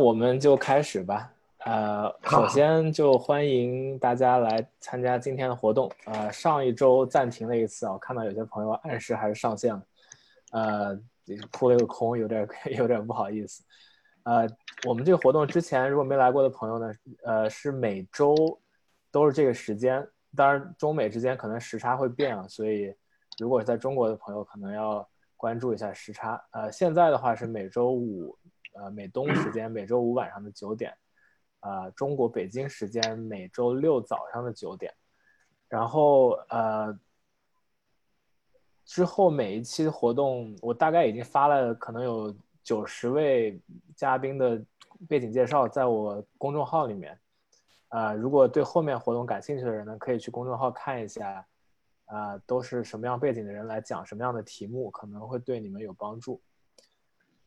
我们就开始吧。呃，首先就欢迎大家来参加今天的活动。呃，上一周暂停了一次啊，我看到有些朋友按时还是上线了，呃，扑了个空，有点 有点不好意思。呃，我们这个活动之前如果没来过的朋友呢，呃，是每周都是这个时间，当然中美之间可能时差会变啊，所以如果在中国的朋友可能要关注一下时差。呃，现在的话是每周五，呃，美东时间每周五晚上的九点。呃，中国北京时间每周六早上的九点，然后呃，之后每一期的活动我大概已经发了，可能有九十位嘉宾的背景介绍在我公众号里面。啊，如果对后面活动感兴趣的人呢，可以去公众号看一下，啊，都是什么样背景的人来讲什么样的题目，可能会对你们有帮助。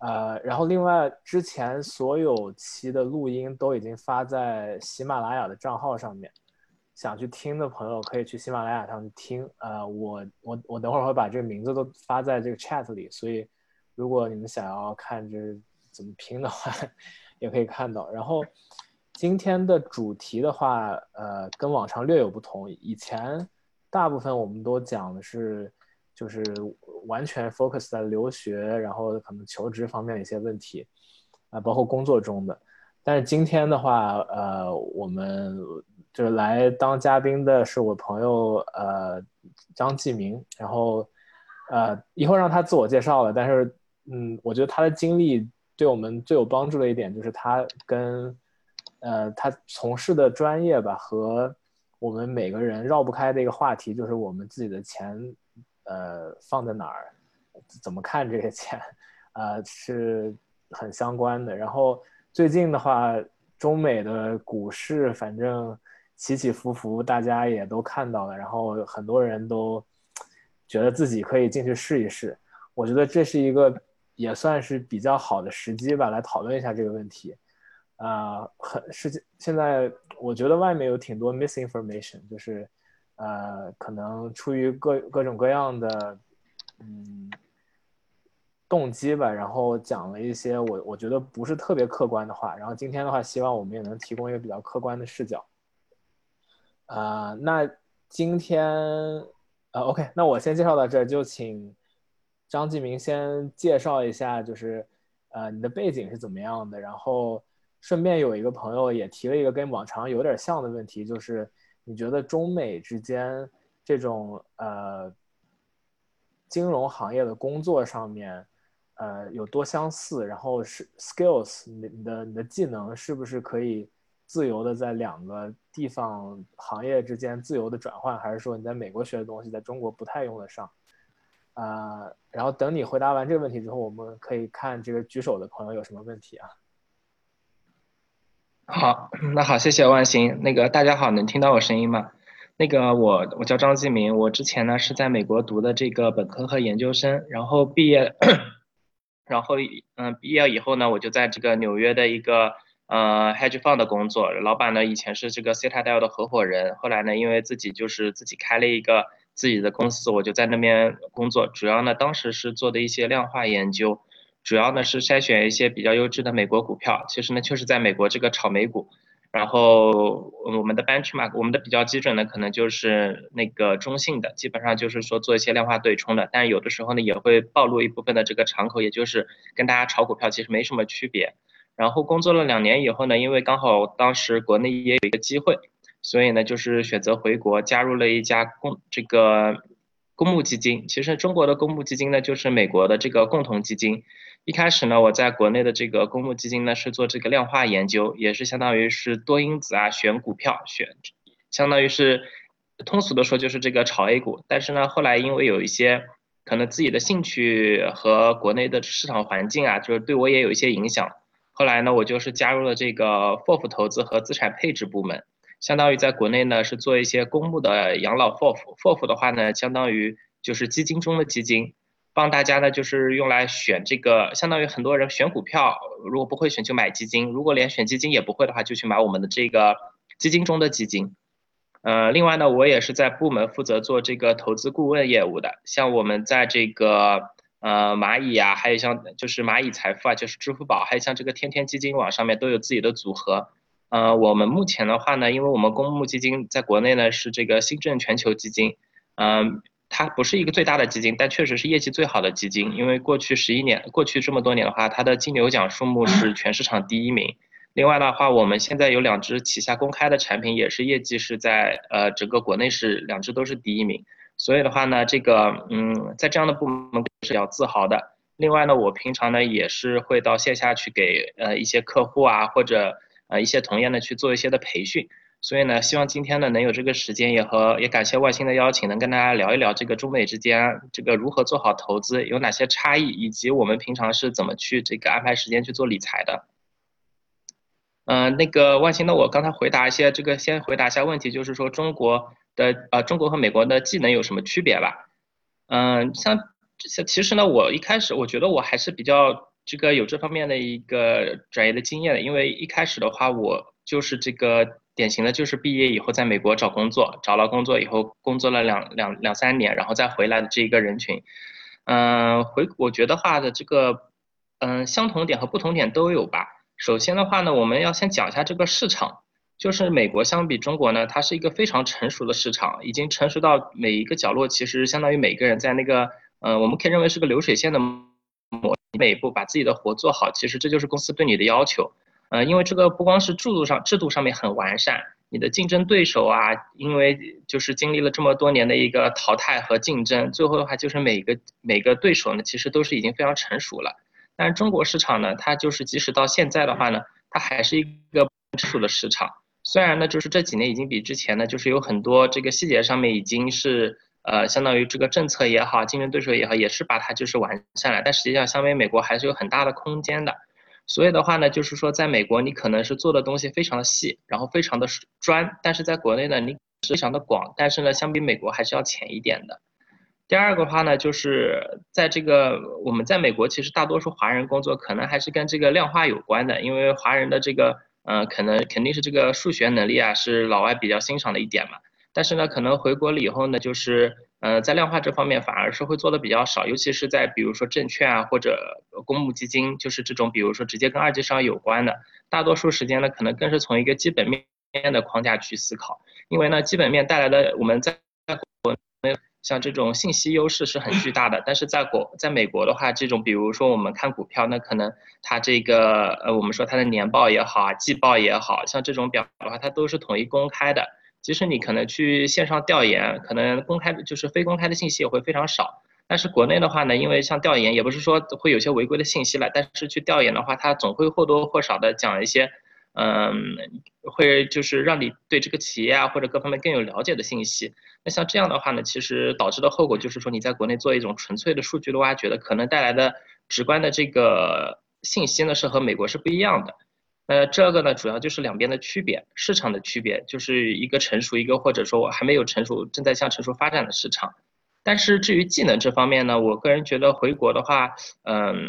呃，然后另外之前所有期的录音都已经发在喜马拉雅的账号上面，想去听的朋友可以去喜马拉雅上听。呃，我我我等会儿会把这个名字都发在这个 chat 里，所以如果你们想要看这怎么拼的话，也可以看到。然后今天的主题的话，呃，跟往常略有不同，以前大部分我们都讲的是。就是完全 focus 在留学，然后可能求职方面的一些问题，啊，包括工作中的。但是今天的话，呃，我们就是来当嘉宾的是我朋友，呃，张继明。然后，呃，一会让他自我介绍了。但是，嗯，我觉得他的经历对我们最有帮助的一点，就是他跟，呃，他从事的专业吧，和我们每个人绕不开的一个话题，就是我们自己的钱。呃，放在哪儿，怎么看这些钱，呃，是很相关的。然后最近的话，中美的股市反正起起伏伏，大家也都看到了。然后很多人都觉得自己可以进去试一试。我觉得这是一个也算是比较好的时机吧，来讨论一下这个问题。啊，很是现在我觉得外面有挺多 misinformation，就是。呃，可能出于各各种各样的嗯动机吧，然后讲了一些我我觉得不是特别客观的话。然后今天的话，希望我们也能提供一个比较客观的视角。啊，那今天呃，OK，那我先介绍到这，就请张继明先介绍一下，就是呃你的背景是怎么样的。然后顺便有一个朋友也提了一个跟往常有点像的问题，就是。你觉得中美之间这种呃金融行业的工作上面，呃有多相似？然后是 skills，你你的你的技能是不是可以自由的在两个地方行业之间自由的转换？还是说你在美国学的东西在中国不太用得上？啊，然后等你回答完这个问题之后，我们可以看这个举手的朋友有什么问题啊？好，那好，谢谢万行。那个大家好，能听到我声音吗？那个我我叫张继明，我之前呢是在美国读的这个本科和研究生，然后毕业，然后嗯毕业以后呢，我就在这个纽约的一个呃 hedge fund 的工作，老板呢以前是这个 Citadel 的合伙人，后来呢因为自己就是自己开了一个自己的公司，我就在那边工作，主要呢当时是做的一些量化研究。主要呢是筛选一些比较优质的美国股票，其实呢就是在美国这个炒美股，然后我们的 benchmark，我们的比较基准呢可能就是那个中性的，基本上就是说做一些量化对冲的，但有的时候呢也会暴露一部分的这个敞口，也就是跟大家炒股票其实没什么区别。然后工作了两年以后呢，因为刚好当时国内也有一个机会，所以呢就是选择回国，加入了一家公这个公募基金。其实中国的公募基金呢就是美国的这个共同基金。一开始呢，我在国内的这个公募基金呢是做这个量化研究，也是相当于是多因子啊选股票选，相当于是通俗的说就是这个炒 A 股。但是呢，后来因为有一些可能自己的兴趣和国内的市场环境啊，就是对我也有一些影响。后来呢，我就是加入了这个 FOF 投资和资产配置部门，相当于在国内呢是做一些公募的养老 FOF。FOF 的话呢，相当于就是基金中的基金。帮大家呢，就是用来选这个，相当于很多人选股票，如果不会选就买基金，如果连选基金也不会的话，就去买我们的这个基金中的基金。呃，另外呢，我也是在部门负责做这个投资顾问业务的，像我们在这个呃蚂蚁啊，还有像就是蚂蚁财富啊，就是支付宝，还有像这个天天基金网上面都有自己的组合。呃，我们目前的话呢，因为我们公募基金在国内呢是这个新政全球基金，嗯，它不是一个最大的基金，但确实是业绩最好的基金。因为过去十一年，过去这么多年的话，它的金牛奖数目是全市场第一名。另外的话，我们现在有两只旗下公开的产品，也是业绩是在呃整个国内是两只都是第一名。所以的话呢，这个嗯，在这样的部门是比较自豪的。另外呢，我平常呢也是会到线下去给呃一些客户啊或者。呃，一些同业呢去做一些的培训，所以呢，希望今天呢能有这个时间，也和也感谢万兴的邀请，能跟大家聊一聊这个中美之间这个如何做好投资，有哪些差异，以及我们平常是怎么去这个安排时间去做理财的。嗯，那个万兴呢，我刚才回答一些这个，先回答一下问题，就是说中国的呃，中国和美国的技能有什么区别吧？嗯，像这些，其实呢，我一开始我觉得我还是比较。这个有这方面的一个专业的经验的，因为一开始的话，我就是这个典型的，就是毕业以后在美国找工作，找了工作以后工作了两两两三年，然后再回来的这一个人群。嗯，回我觉得话的这个，嗯，相同点和不同点都有吧。首先的话呢，我们要先讲一下这个市场，就是美国相比中国呢，它是一个非常成熟的市场，已经成熟到每一个角落，其实相当于每个人在那个，嗯，我们可以认为是个流水线的。每一步把自己的活做好，其实这就是公司对你的要求。呃，因为这个不光是制度上制度上面很完善，你的竞争对手啊，因为就是经历了这么多年的一个淘汰和竞争，最后的话就是每个每个对手呢，其实都是已经非常成熟了。但是中国市场呢，它就是即使到现在的话呢，它还是一个成熟的市场。虽然呢，就是这几年已经比之前呢，就是有很多这个细节上面已经是。呃，相当于这个政策也好，竞争对手也好，也是把它就是完善了。但实际上，相比美国还是有很大的空间的。所以的话呢，就是说，在美国你可能是做的东西非常的细，然后非常的专，但是在国内呢，你非常的广，但是呢，相比美国还是要浅一点的。第二个话呢，就是在这个我们在美国，其实大多数华人工作可能还是跟这个量化有关的，因为华人的这个，呃，可能肯定是这个数学能力啊，是老外比较欣赏的一点嘛。但是呢，可能回国了以后呢，就是，呃，在量化这方面反而是会做的比较少，尤其是在比如说证券啊或者公募基金，就是这种比如说直接跟二级市场有关的，大多数时间呢，可能更是从一个基本面的框架去思考，因为呢，基本面带来的我们在国内像这种信息优势是很巨大的，但是在国在美国的话，这种比如说我们看股票，那可能它这个呃，我们说它的年报也好啊，季报也好像这种表的话，它都是统一公开的。其实你可能去线上调研，可能公开的就是非公开的信息也会非常少。但是国内的话呢，因为像调研也不是说会有些违规的信息了，但是去调研的话，它总会或多或少的讲一些，嗯，会就是让你对这个企业啊或者各方面更有了解的信息。那像这样的话呢，其实导致的后果就是说你在国内做一种纯粹的数据的挖掘的，可能带来的直观的这个信息呢是和美国是不一样的。呃，这个呢，主要就是两边的区别，市场的区别，就是一个成熟，一个或者说我还没有成熟，正在向成熟发展的市场。但是至于技能这方面呢，我个人觉得回国的话，嗯，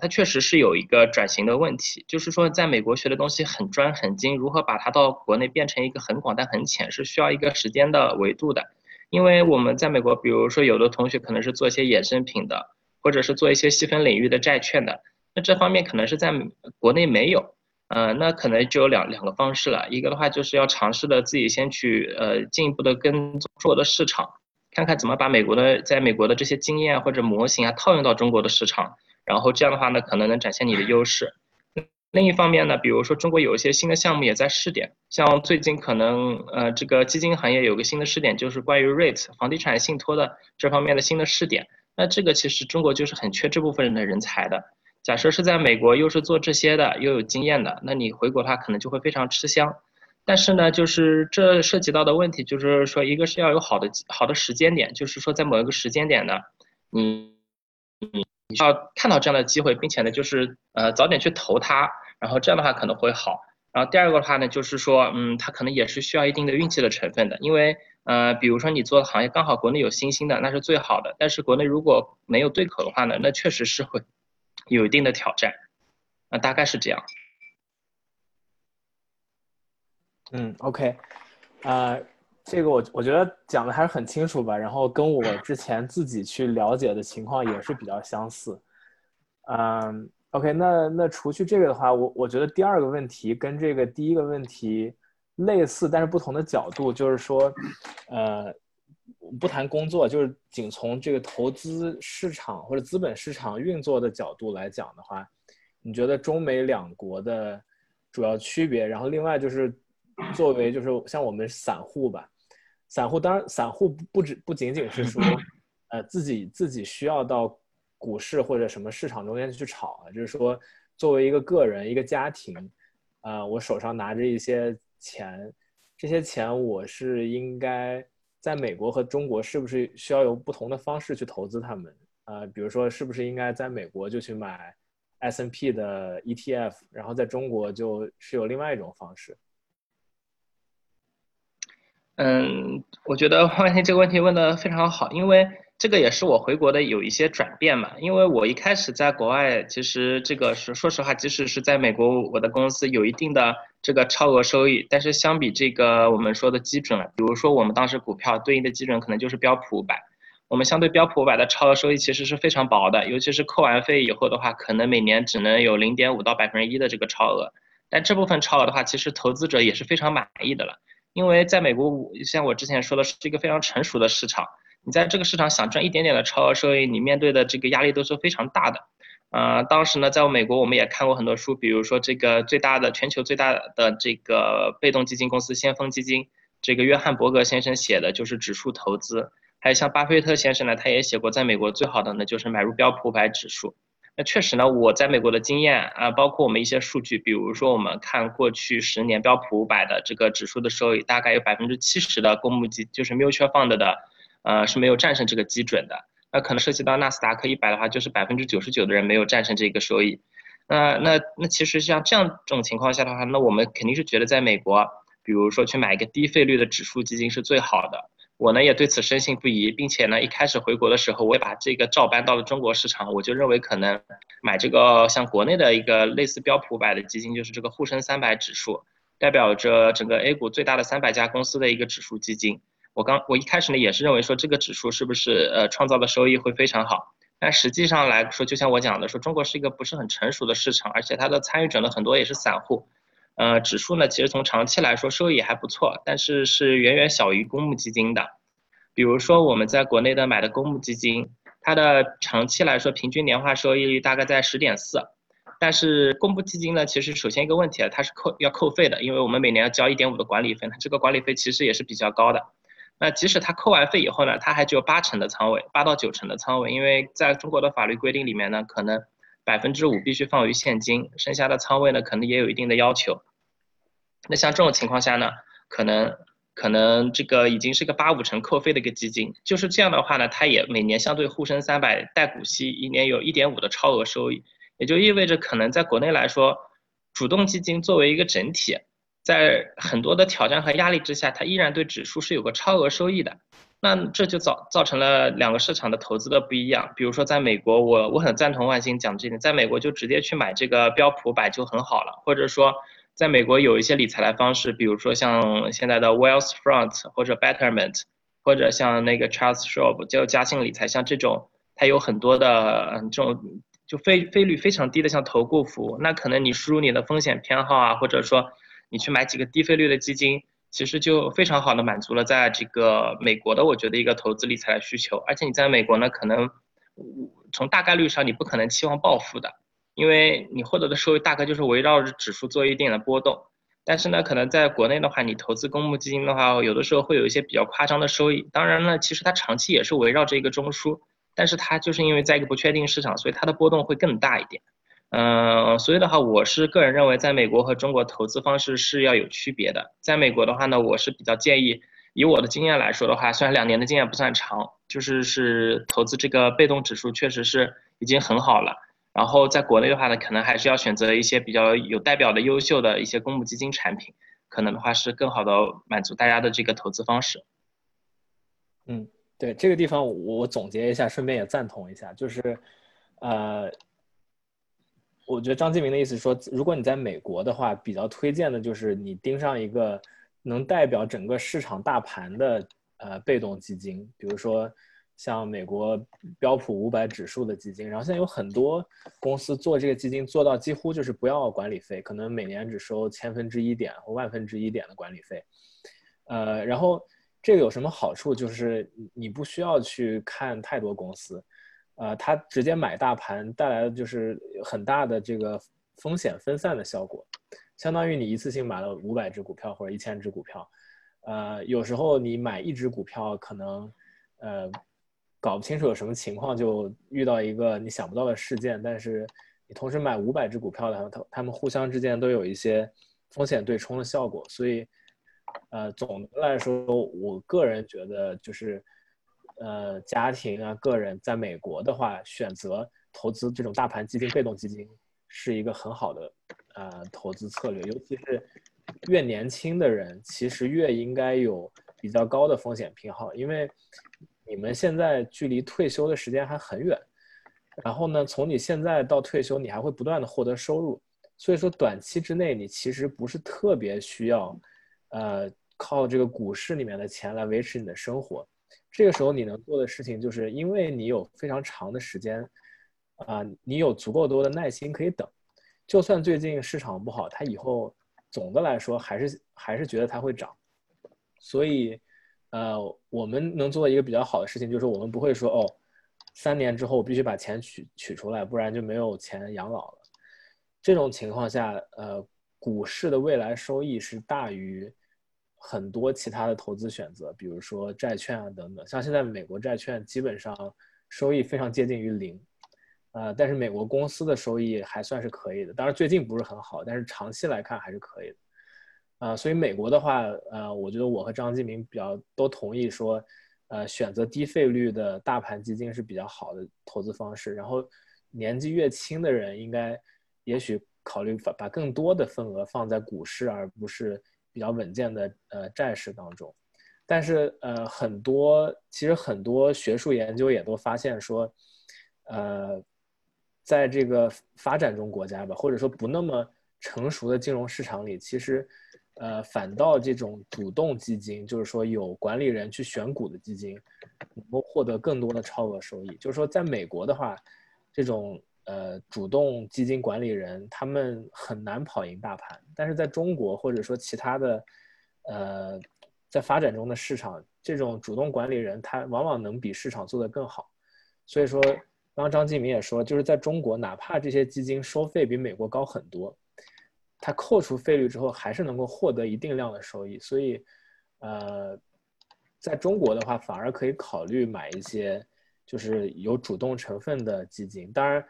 它确实是有一个转型的问题，就是说在美国学的东西很专很精，如何把它到国内变成一个很广但很浅，是需要一个时间的维度的。因为我们在美国，比如说有的同学可能是做一些衍生品的，或者是做一些细分领域的债券的，那这方面可能是在国内没有。呃，那可能就有两两个方式了，一个的话就是要尝试的自己先去呃进一步的跟中国的市场，看看怎么把美国的在美国的这些经验或者模型啊套用到中国的市场，然后这样的话呢，可能能展现你的优势。另一方面呢，比如说中国有一些新的项目也在试点，像最近可能呃这个基金行业有个新的试点，就是关于 REIT 房地产信托的这方面的新的试点，那这个其实中国就是很缺这部分人的人才的。假设是在美国，又是做这些的，又有经验的，那你回国的话，可能就会非常吃香。但是呢，就是这涉及到的问题，就是说，一个是要有好的好的时间点，就是说，在某一个时间点呢，你你你要看到这样的机会，并且呢，就是呃早点去投它，然后这样的话可能会好。然后第二个的话呢，就是说，嗯，它可能也是需要一定的运气的成分的，因为呃，比如说你做的行业刚好国内有新兴的，那是最好的。但是国内如果没有对口的话呢，那确实是会。有一定的挑战，那大概是这样。嗯，OK，呃，这个我我觉得讲的还是很清楚吧，然后跟我之前自己去了解的情况也是比较相似。嗯，OK，那那除去这个的话，我我觉得第二个问题跟这个第一个问题类似，但是不同的角度，就是说，呃，不谈工作，就是仅从这个投资市场或者资本市场运作的角度来讲的话，你觉得中美两国的主要区别？然后另外就是作为就是像我们散户吧。散户当然，散户不不止不仅仅是说，呃，自己自己需要到股市或者什么市场中间去炒啊，就是说，作为一个个人一个家庭，啊，我手上拿着一些钱，这些钱我是应该在美国和中国是不是需要有不同的方式去投资他们？呃，比如说是不是应该在美国就去买 S N P 的 E T F，然后在中国就是有另外一种方式？嗯，我觉得万天这个问题问的非常好，因为这个也是我回国的有一些转变嘛。因为我一开始在国外，其实这个是说实话，即使是在美国，我的公司有一定的这个超额收益，但是相比这个我们说的基准，比如说我们当时股票对应的基准可能就是标普五百，我们相对标普五百的超额收益其实是非常薄的，尤其是扣完费以后的话，可能每年只能有零点五到百分之一的这个超额，但这部分超额的话，其实投资者也是非常满意的了。因为在美国，像我之前说的是一个非常成熟的市场，你在这个市场想赚一点点的超额收益，你面对的这个压力都是非常大的。呃，当时呢，在美国我们也看过很多书，比如说这个最大的全球最大的这个被动基金公司先锋基金，这个约翰伯格先生写的就是指数投资，还有像巴菲特先生呢，他也写过，在美国最好的呢就是买入标普五百指数。那确实呢，我在美国的经验啊，包括我们一些数据，比如说我们看过去十年标普五百的这个指数的收益，大概有百分之七十的公募基就是 mutual fund 的，呃是没有战胜这个基准的。那可能涉及到纳斯达克一百的话，就是百分之九十九的人没有战胜这个收益。那那那其实像这样这种情况下的话，那我们肯定是觉得在美国，比如说去买一个低费率的指数基金是最好的。我呢也对此深信不疑，并且呢一开始回国的时候，我也把这个照搬到了中国市场。我就认为可能买这个像国内的一个类似标普五百的基金，就是这个沪深三百指数，代表着整个 A 股最大的三百家公司的一个指数基金。我刚我一开始呢也是认为说这个指数是不是呃创造的收益会非常好，但实际上来说，就像我讲的说，中国是一个不是很成熟的市场，而且它的参与者呢很多也是散户。呃，指数呢，其实从长期来说收益还不错，但是是远远小于公募基金的。比如说我们在国内的买的公募基金，它的长期来说平均年化收益率大概在十点四，但是公募基金呢，其实首先一个问题啊，它是扣要扣费的，因为我们每年要交一点五的管理费，它这个管理费其实也是比较高的。那即使他扣完费以后呢，它还只有八成的仓位，八到九成的仓位，因为在中国的法律规定里面呢，可能百分之五必须放于现金，剩下的仓位呢，可能也有一定的要求。那像这种情况下呢，可能可能这个已经是个八五成扣费的一个基金，就是这样的话呢，它也每年相对沪深三百带股息，一年有一点五的超额收益，也就意味着可能在国内来说，主动基金作为一个整体，在很多的挑战和压力之下，它依然对指数是有个超额收益的。那这就造造成了两个市场的投资的不一样。比如说在美国，我我很赞同万兴讲这点，在美国就直接去买这个标普百就很好了，或者说。在美国有一些理财的方式，比如说像现在的 Wealthfront 或者 Betterment，或者像那个 Charles Schwab 叫嘉信理财，像这种它有很多的这种就费费率非常低的像投顾服务，那可能你输入你的风险偏好啊，或者说你去买几个低费率的基金，其实就非常好的满足了在这个美国的我觉得一个投资理财的需求，而且你在美国呢，可能从大概率上你不可能期望暴富的。因为你获得的收益大概就是围绕着指数做一定的波动，但是呢，可能在国内的话，你投资公募基金的话，有的时候会有一些比较夸张的收益。当然呢，其实它长期也是围绕着一个中枢，但是它就是因为在一个不确定市场，所以它的波动会更大一点。嗯，所以的话，我是个人认为，在美国和中国投资方式是要有区别的。在美国的话呢，我是比较建议，以我的经验来说的话，虽然两年的经验不算长，就是是投资这个被动指数确实是已经很好了。然后在国内的话呢，可能还是要选择一些比较有代表的、优秀的一些公募基金产品，可能的话是更好的满足大家的这个投资方式。嗯，对这个地方我总结一下，顺便也赞同一下，就是，呃，我觉得张继明的意思说，如果你在美国的话，比较推荐的就是你盯上一个能代表整个市场大盘的呃被动基金，比如说像美国标普五百指数的基金，然后现在有很多公司做这个基金做到几乎就是不要管理费，可能每年只收千分之一点或万分之一点的管理费，呃，然后这个有什么好处？就是你不需要去看太多公司，呃，它直接买大盘带来的就是很大的这个风险分散的效果。相当于你一次性买了五百只股票或者一千只股票，呃，有时候你买一只股票可能，呃，搞不清楚有什么情况就遇到一个你想不到的事件，但是你同时买五百只股票的话，它它们互相之间都有一些风险对冲的效果，所以，呃，总的来说，我个人觉得就是，呃，家庭啊，个人在美国的话，选择投资这种大盘基金、被动基金是一个很好的。呃，投资策略，尤其是越年轻的人，其实越应该有比较高的风险偏好，因为你们现在距离退休的时间还很远。然后呢，从你现在到退休，你还会不断的获得收入，所以说短期之内你其实不是特别需要，呃，靠这个股市里面的钱来维持你的生活。这个时候你能做的事情，就是因为你有非常长的时间，啊，你有足够多的耐心可以等。就算最近市场不好，它以后总的来说还是还是觉得它会涨，所以，呃，我们能做的一个比较好的事情就是我们不会说哦，三年之后我必须把钱取取出来，不然就没有钱养老了。这种情况下，呃，股市的未来收益是大于很多其他的投资选择，比如说债券啊等等。像现在美国债券基本上收益非常接近于零。呃，但是美国公司的收益还算是可以的，当然最近不是很好，但是长期来看还是可以的。啊，所以美国的话，呃，我觉得我和张继明比较都同意说，呃，选择低费率的大盘基金是比较好的投资方式。然后年纪越轻的人，应该也许考虑把把更多的份额放在股市，而不是比较稳健的呃债市当中。但是呃，很多其实很多学术研究也都发现说，呃。在这个发展中国家吧，或者说不那么成熟的金融市场里，其实，呃，反倒这种主动基金，就是说有管理人去选股的基金，能够获得更多的超额收益。就是说，在美国的话，这种呃主动基金管理人他们很难跑赢大盘，但是在中国或者说其他的，呃，在发展中的市场，这种主动管理人他往往能比市场做得更好。所以说。刚刚张继明也说，就是在中国，哪怕这些基金收费比美国高很多，它扣除费率之后，还是能够获得一定量的收益。所以，呃，在中国的话，反而可以考虑买一些就是有主动成分的基金。当然，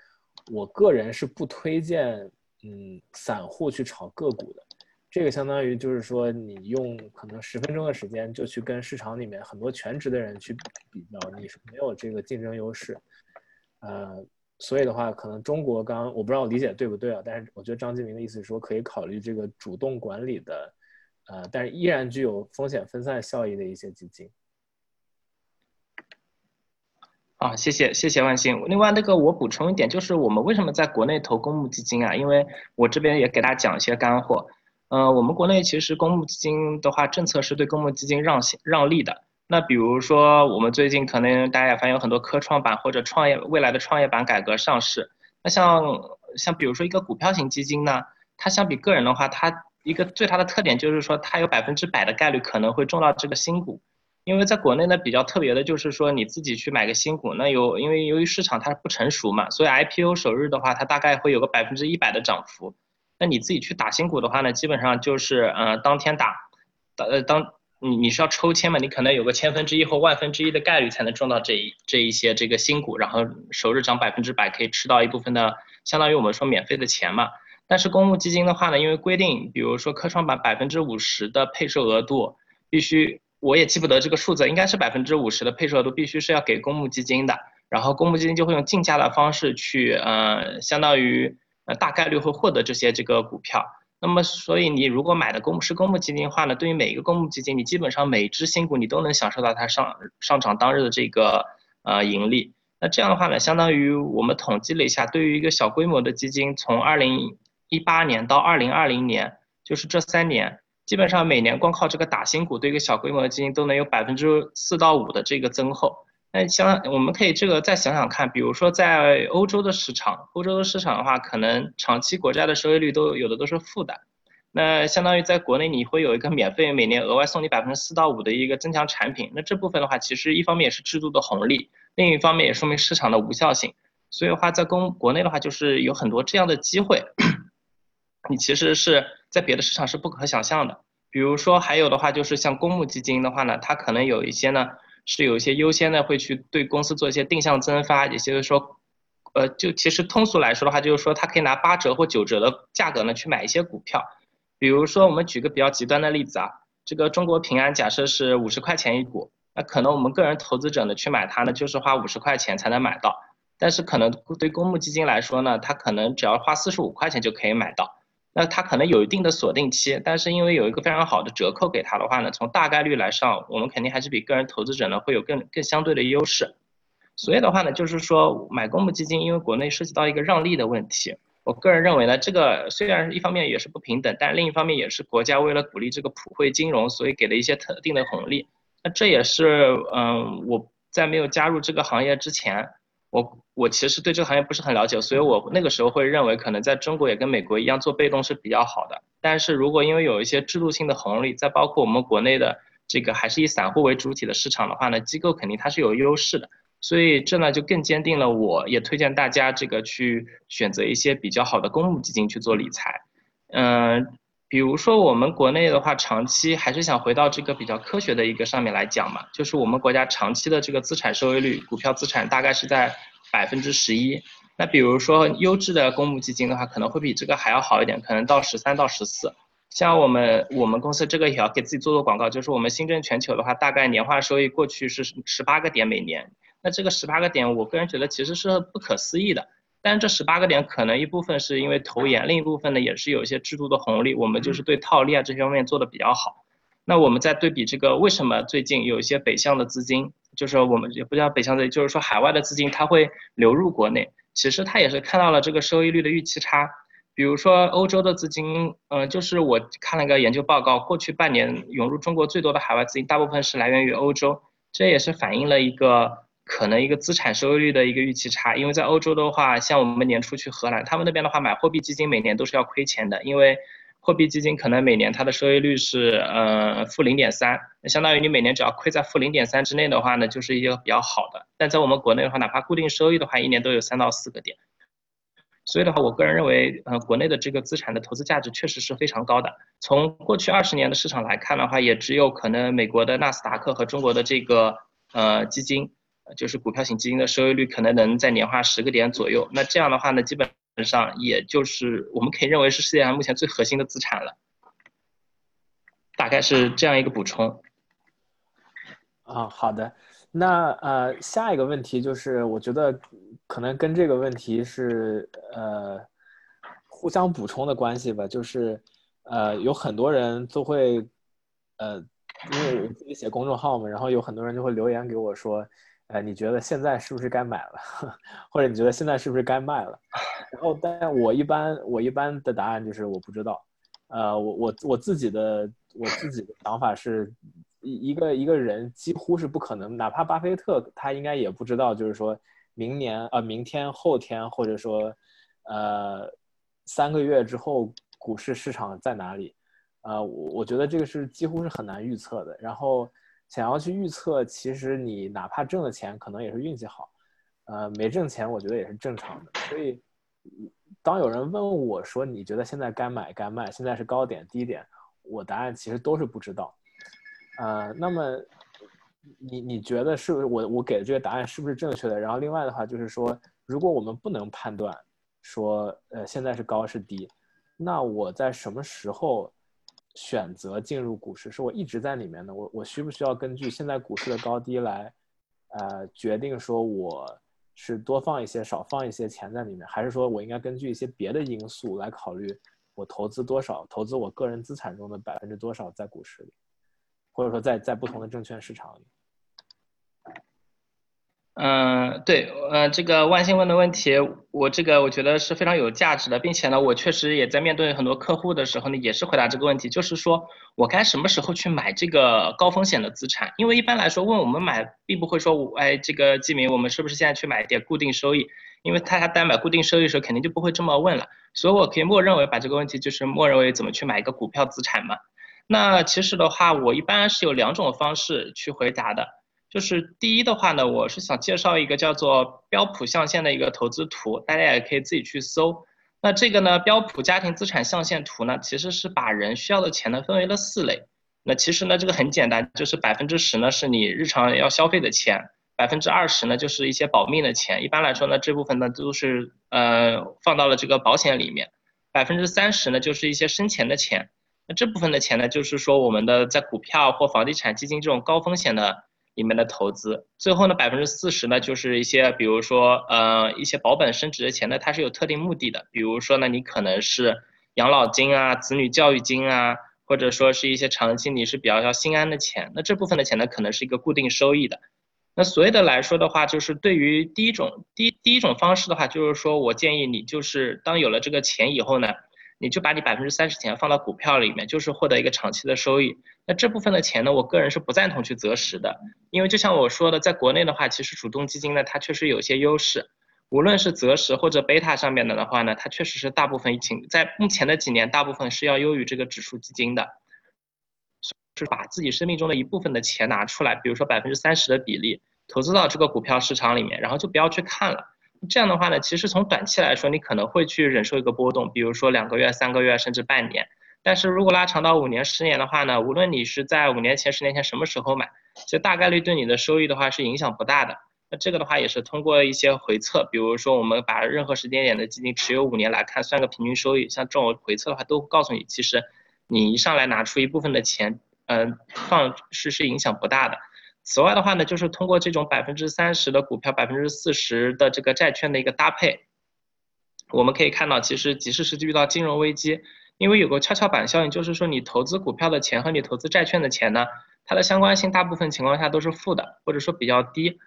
我个人是不推荐，嗯，散户去炒个股的。这个相当于就是说，你用可能十分钟的时间就去跟市场里面很多全职的人去比较，你是没有这个竞争优势。呃，所以的话，可能中国刚我不知道我理解对不对啊，但是我觉得张金明的意思是说可以考虑这个主动管理的，呃，但是依然具有风险分散效益的一些基金。啊，谢谢谢谢万兴。另外那个我补充一点，就是我们为什么在国内投公募基金啊？因为我这边也给大家讲一些干货。嗯，我们国内其实公募基金的话，政策是对公募基金让让利的。那比如说，我们最近可能大家也发现有很多科创板或者创业未来的创业板改革上市。那像像比如说一个股票型基金呢，它相比个人的话，它一个最大的特点就是说，它有百分之百的概率可能会中到这个新股。因为在国内呢，比较特别的就是说，你自己去买个新股，那有因为由于市场它不成熟嘛，所以 IPO 首日的话，它大概会有个百分之一百的涨幅。那你自己去打新股的话呢，基本上就是呃当天打，呃当。你你是要抽签嘛？你可能有个千分之一或万分之一的概率才能中到这一这一些这个新股，然后首日涨百分之百，可以吃到一部分的，相当于我们说免费的钱嘛。但是公募基金的话呢，因为规定，比如说科创板百分之五十的配售额度必须，我也记不得这个数字，应该是百分之五十的配售额度必须是要给公募基金的，然后公募基金就会用竞价的方式去，呃，相当于呃大概率会获得这些这个股票。那么，所以你如果买的公是公募基金的话呢，对于每一个公募基金，你基本上每只新股你都能享受到它上上涨当日的这个呃盈利。那这样的话呢，相当于我们统计了一下，对于一个小规模的基金，从二零一八年到二零二零年，就是这三年，基本上每年光靠这个打新股对一个小规模的基金都能有百分之四到五的这个增厚。那像我们可以这个再想想看，比如说在欧洲的市场，欧洲的市场的话，可能长期国债的收益率都有的都是负的。那相当于在国内你会有一个免费每年额外送你百分之四到五的一个增强产品。那这部分的话，其实一方面也是制度的红利，另一方面也说明市场的无效性。所以的话，在公国内的话，就是有很多这样的机会，你其实是在别的市场是不可想象的。比如说还有的话，就是像公募基金的话呢，它可能有一些呢。是有一些优先的，会去对公司做一些定向增发，也就是说，呃，就其实通俗来说的话，就是说他可以拿八折或九折的价格呢去买一些股票。比如说，我们举个比较极端的例子啊，这个中国平安假设是五十块钱一股，那可能我们个人投资者呢去买它呢，就是花五十块钱才能买到，但是可能对公募基金来说呢，它可能只要花四十五块钱就可以买到。那它可能有一定的锁定期，但是因为有一个非常好的折扣给它的话呢，从大概率来上，我们肯定还是比个人投资者呢会有更更相对的优势。所以的话呢，就是说买公募基金，因为国内涉及到一个让利的问题，我个人认为呢，这个虽然一方面也是不平等，但另一方面也是国家为了鼓励这个普惠金融，所以给了一些特定的红利。那这也是嗯我在没有加入这个行业之前。我我其实对这个行业不是很了解，所以我那个时候会认为可能在中国也跟美国一样做被动是比较好的。但是如果因为有一些制度性的红利，再包括我们国内的这个还是以散户为主体的市场的话呢，机构肯定它是有优势的。所以这呢就更坚定了，我也推荐大家这个去选择一些比较好的公募基金去做理财。嗯，比如说我们国内的话，长期还是想回到这个比较科学的一个上面来讲嘛，就是我们国家长期的这个资产收益率，股票资产大概是在。百分之十一，那比如说优质的公募基金的话，可能会比这个还要好一点，可能到十三到十四。像我们我们公司这个也要给自己做做广告，就是我们新政全球的话，大概年化收益过去是十八个点每年。那这个十八个点，我个人觉得其实是不可思议的。但是这十八个点可能一部分是因为投研，另一部分呢也是有一些制度的红利，我们就是对套利啊这些方面做的比较好。那我们再对比这个，为什么最近有一些北向的资金？就是我们也不叫北向资金，就是说海外的资金它会流入国内，其实它也是看到了这个收益率的预期差。比如说欧洲的资金，嗯，就是我看了一个研究报告，过去半年涌入中国最多的海外资金，大部分是来源于欧洲，这也是反映了一个可能一个资产收益率的一个预期差。因为在欧洲的话，像我们年初去荷兰，他们那边的话买货币基金每年都是要亏钱的，因为。货币基金可能每年它的收益率是呃负零点三，相当于你每年只要亏在负零点三之内的话呢，就是一个比较好的。但在我们国内的话，哪怕固定收益的话，一年都有三到四个点。所以的话，我个人认为，呃，国内的这个资产的投资价值确实是非常高的。从过去二十年的市场来看的话，也只有可能美国的纳斯达克和中国的这个呃基金，就是股票型基金的收益率可能能在年化十个点左右。那这样的话呢，基本。上也就是我们可以认为是世界上目前最核心的资产了，大概是这样一个补充。啊，好的，那呃下一个问题就是，我觉得可能跟这个问题是呃互相补充的关系吧，就是呃有很多人都会呃因为我自己写公众号嘛，然后有很多人就会留言给我说。呃，你觉得现在是不是该买了，或者你觉得现在是不是该卖了？然后，但我一般我一般的答案就是我不知道。呃，我我我自己的我自己的想法是，一一个一个人几乎是不可能，哪怕巴菲特他应该也不知道，就是说明年呃明天后天或者说呃三个月之后股市市场在哪里？呃，我我觉得这个是几乎是很难预测的。然后。想要去预测，其实你哪怕挣了钱，可能也是运气好，呃，没挣钱，我觉得也是正常的。所以，当有人问我说你觉得现在该买该卖，现在是高点低点，我答案其实都是不知道。呃，那么你你觉得是不是我我给的这个答案是不是正确的？然后另外的话就是说，如果我们不能判断说呃现在是高是低，那我在什么时候？选择进入股市，是我一直在里面的。我我需不需要根据现在股市的高低来，呃，决定说我是多放一些、少放一些钱在里面，还是说我应该根据一些别的因素来考虑我投资多少、投资我个人资产中的百分之多少在股市里，或者说在在不同的证券市场里？嗯，对，呃，这个万兴问的问题，我这个我觉得是非常有价值的，并且呢，我确实也在面对很多客户的时候呢，也是回答这个问题，就是说我该什么时候去买这个高风险的资产？因为一般来说问我们买，并不会说，哎，这个季明，我们是不是现在去买一点固定收益？因为他单买固定收益的时候，肯定就不会这么问了，所以我可以默认为把这个问题就是默认为怎么去买一个股票资产嘛。那其实的话，我一般是有两种方式去回答的。就是第一的话呢，我是想介绍一个叫做标普象限的一个投资图，大家也可以自己去搜。那这个呢，标普家庭资产象限图呢，其实是把人需要的钱呢分为了四类。那其实呢，这个很简单，就是百分之十呢是你日常要消费的钱，百分之二十呢就是一些保命的钱，一般来说呢这部分呢都是呃放到了这个保险里面，百分之三十呢就是一些生钱的钱，那这部分的钱呢就是说我们的在股票或房地产基金这种高风险的。里面的投资，最后呢，百分之四十呢，就是一些，比如说，呃，一些保本升值的钱呢，它是有特定目的的，比如说呢，你可能是养老金啊、子女教育金啊，或者说是一些长期你是比较要心安的钱，那这部分的钱呢，可能是一个固定收益的。那所谓的来说的话，就是对于第一种第第一种方式的话，就是说我建议你，就是当有了这个钱以后呢。你就把你百分之三十钱放到股票里面，就是获得一个长期的收益。那这部分的钱呢，我个人是不赞同去择时的，因为就像我说的，在国内的话，其实主动基金呢，它确实有些优势。无论是择时或者贝塔上面的的话呢，它确实是大部分情在目前的几年，大部分是要优于这个指数基金的。是把自己生命中的一部分的钱拿出来，比如说百分之三十的比例，投资到这个股票市场里面，然后就不要去看了。这样的话呢，其实从短期来说，你可能会去忍受一个波动，比如说两个月、三个月，甚至半年。但是如果拉长到五年、十年的话呢，无论你是在五年前、十年前什么时候买，其实大概率对你的收益的话是影响不大的。那这个的话也是通过一些回测，比如说我们把任何时间点的基金持有五年来看，算个平均收益，像这种回测的话，都告诉你，其实你一上来拿出一部分的钱，嗯，放是是影响不大的。此外的话呢，就是通过这种百分之三十的股票，百分之四十的这个债券的一个搭配，我们可以看到，其实即使是遇到金融危机，因为有个跷跷板效应，就是说你投资股票的钱和你投资债券的钱呢，它的相关性大部分情况下都是负的，或者说比较低。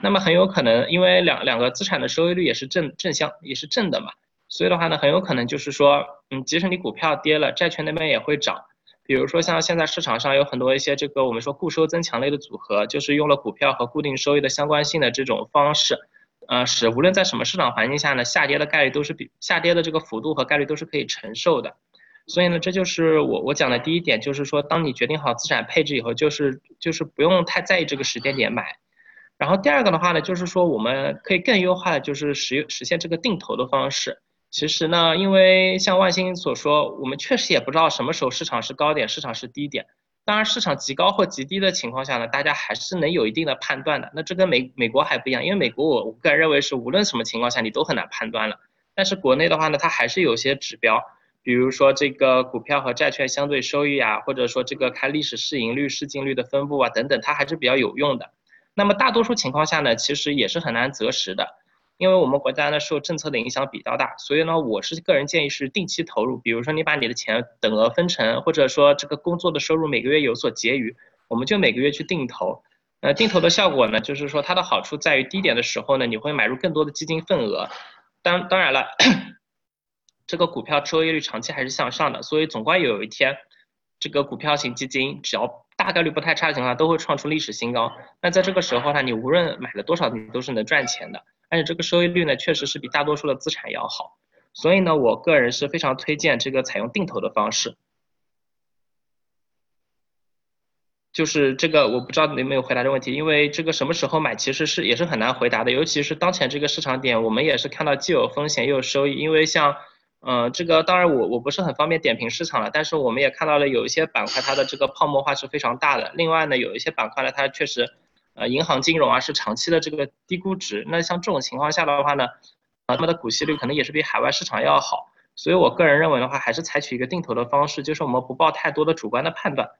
那么很有可能，因为两两个资产的收益率也是正正相也是正的嘛，所以的话呢，很有可能就是说，嗯，即使你股票跌了，债券那边也会涨。比如说像现在市场上有很多一些这个我们说固收增强类的组合，就是用了股票和固定收益的相关性的这种方式，呃，使无论在什么市场环境下呢，下跌的概率都是比下跌的这个幅度和概率都是可以承受的。所以呢，这就是我我讲的第一点，就是说当你决定好资产配置以后，就是就是不用太在意这个时间点买。然后第二个的话呢，就是说我们可以更优化的就是实实现这个定投的方式。其实呢，因为像万兴所说，我们确实也不知道什么时候市场是高点，市场是低点。当然，市场极高或极低的情况下呢，大家还是能有一定的判断的。那这跟美美国还不一样，因为美国我我个人认为是无论什么情况下你都很难判断了。但是国内的话呢，它还是有些指标，比如说这个股票和债券相对收益啊，或者说这个看历史市盈率、市净率的分布啊等等，它还是比较有用的。那么大多数情况下呢，其实也是很难择时的。因为我们国家呢受政策的影响比较大，所以呢，我是个人建议是定期投入。比如说你把你的钱等额分成，或者说这个工作的收入每个月有所结余，我们就每个月去定投。呃，定投的效果呢，就是说它的好处在于低点的时候呢，你会买入更多的基金份额。当当然了，这个股票收益率长期还是向上的，所以总归有一天，这个股票型基金只要大概率不太差的情况下，都会创出历史新高。那在这个时候呢，你无论买了多少，你都是能赚钱的。而且这个收益率呢，确实是比大多数的资产要好，所以呢，我个人是非常推荐这个采用定投的方式。就是这个，我不知道你有没有回答这个问题，因为这个什么时候买其实是也是很难回答的，尤其是当前这个市场点，我们也是看到既有风险又有收益。因为像，嗯，这个当然我我不是很方便点评市场了，但是我们也看到了有一些板块它的这个泡沫化是非常大的。另外呢，有一些板块呢，它确实。呃，银行金融啊是长期的这个低估值，那像这种情况下的话呢，啊，他们的股息率可能也是比海外市场要好，所以我个人认为的话，还是采取一个定投的方式，就是我们不抱太多的主观的判断。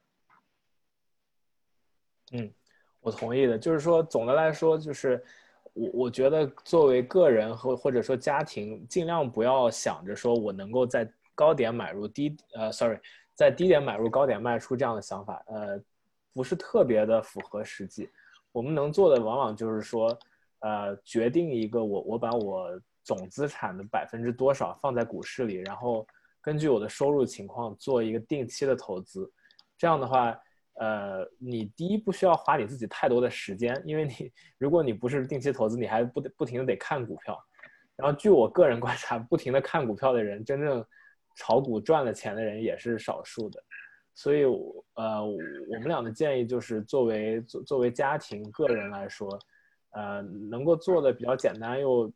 嗯，我同意的，就是说总的来说，就是我我觉得作为个人和或者说家庭，尽量不要想着说我能够在高点买入低，呃，sorry，在低点买入高点卖出这样的想法，呃，不是特别的符合实际。我们能做的往往就是说，呃决定一个我我把我总资产的百分之多少放在股市里，然后根据我的收入情况做一个定期的投资。这样的话，呃，你第一不需要花你自己太多的时间，因为你如果你不是定期投资，你还不不停的得看股票。然后据我个人观察，不停的看股票的人，真正炒股赚了钱的人也是少数的。所以，呃，我们俩的建议就是，作为作作为家庭个人来说，呃，能够做的比较简单又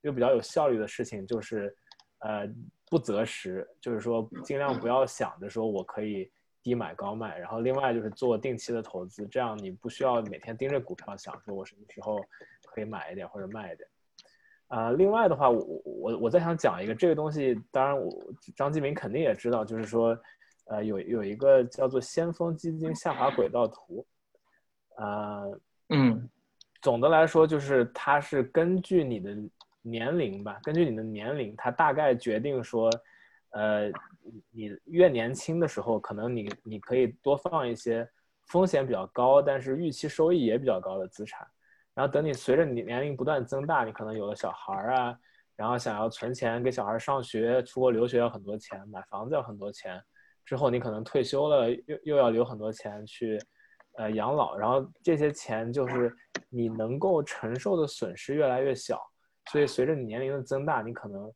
又比较有效率的事情，就是呃不择时，就是说尽量不要想着说我可以低买高卖。然后，另外就是做定期的投资，这样你不需要每天盯着股票想说我什么时候可以买一点或者卖一点。啊，另外的话，我我我再想讲一个这个东西，当然我张继明肯定也知道，就是说。呃，有有一个叫做先锋基金下滑轨道图，呃，嗯，总的来说就是它是根据你的年龄吧，根据你的年龄，它大概决定说，呃，你越年轻的时候，可能你你可以多放一些风险比较高，但是预期收益也比较高的资产，然后等你随着你年龄不断增大，你可能有了小孩儿啊，然后想要存钱给小孩上学、出国留学要很多钱，买房子要很多钱。之后你可能退休了，又又要留很多钱去，呃养老，然后这些钱就是你能够承受的损失越来越小，所以随着你年龄的增大，你可能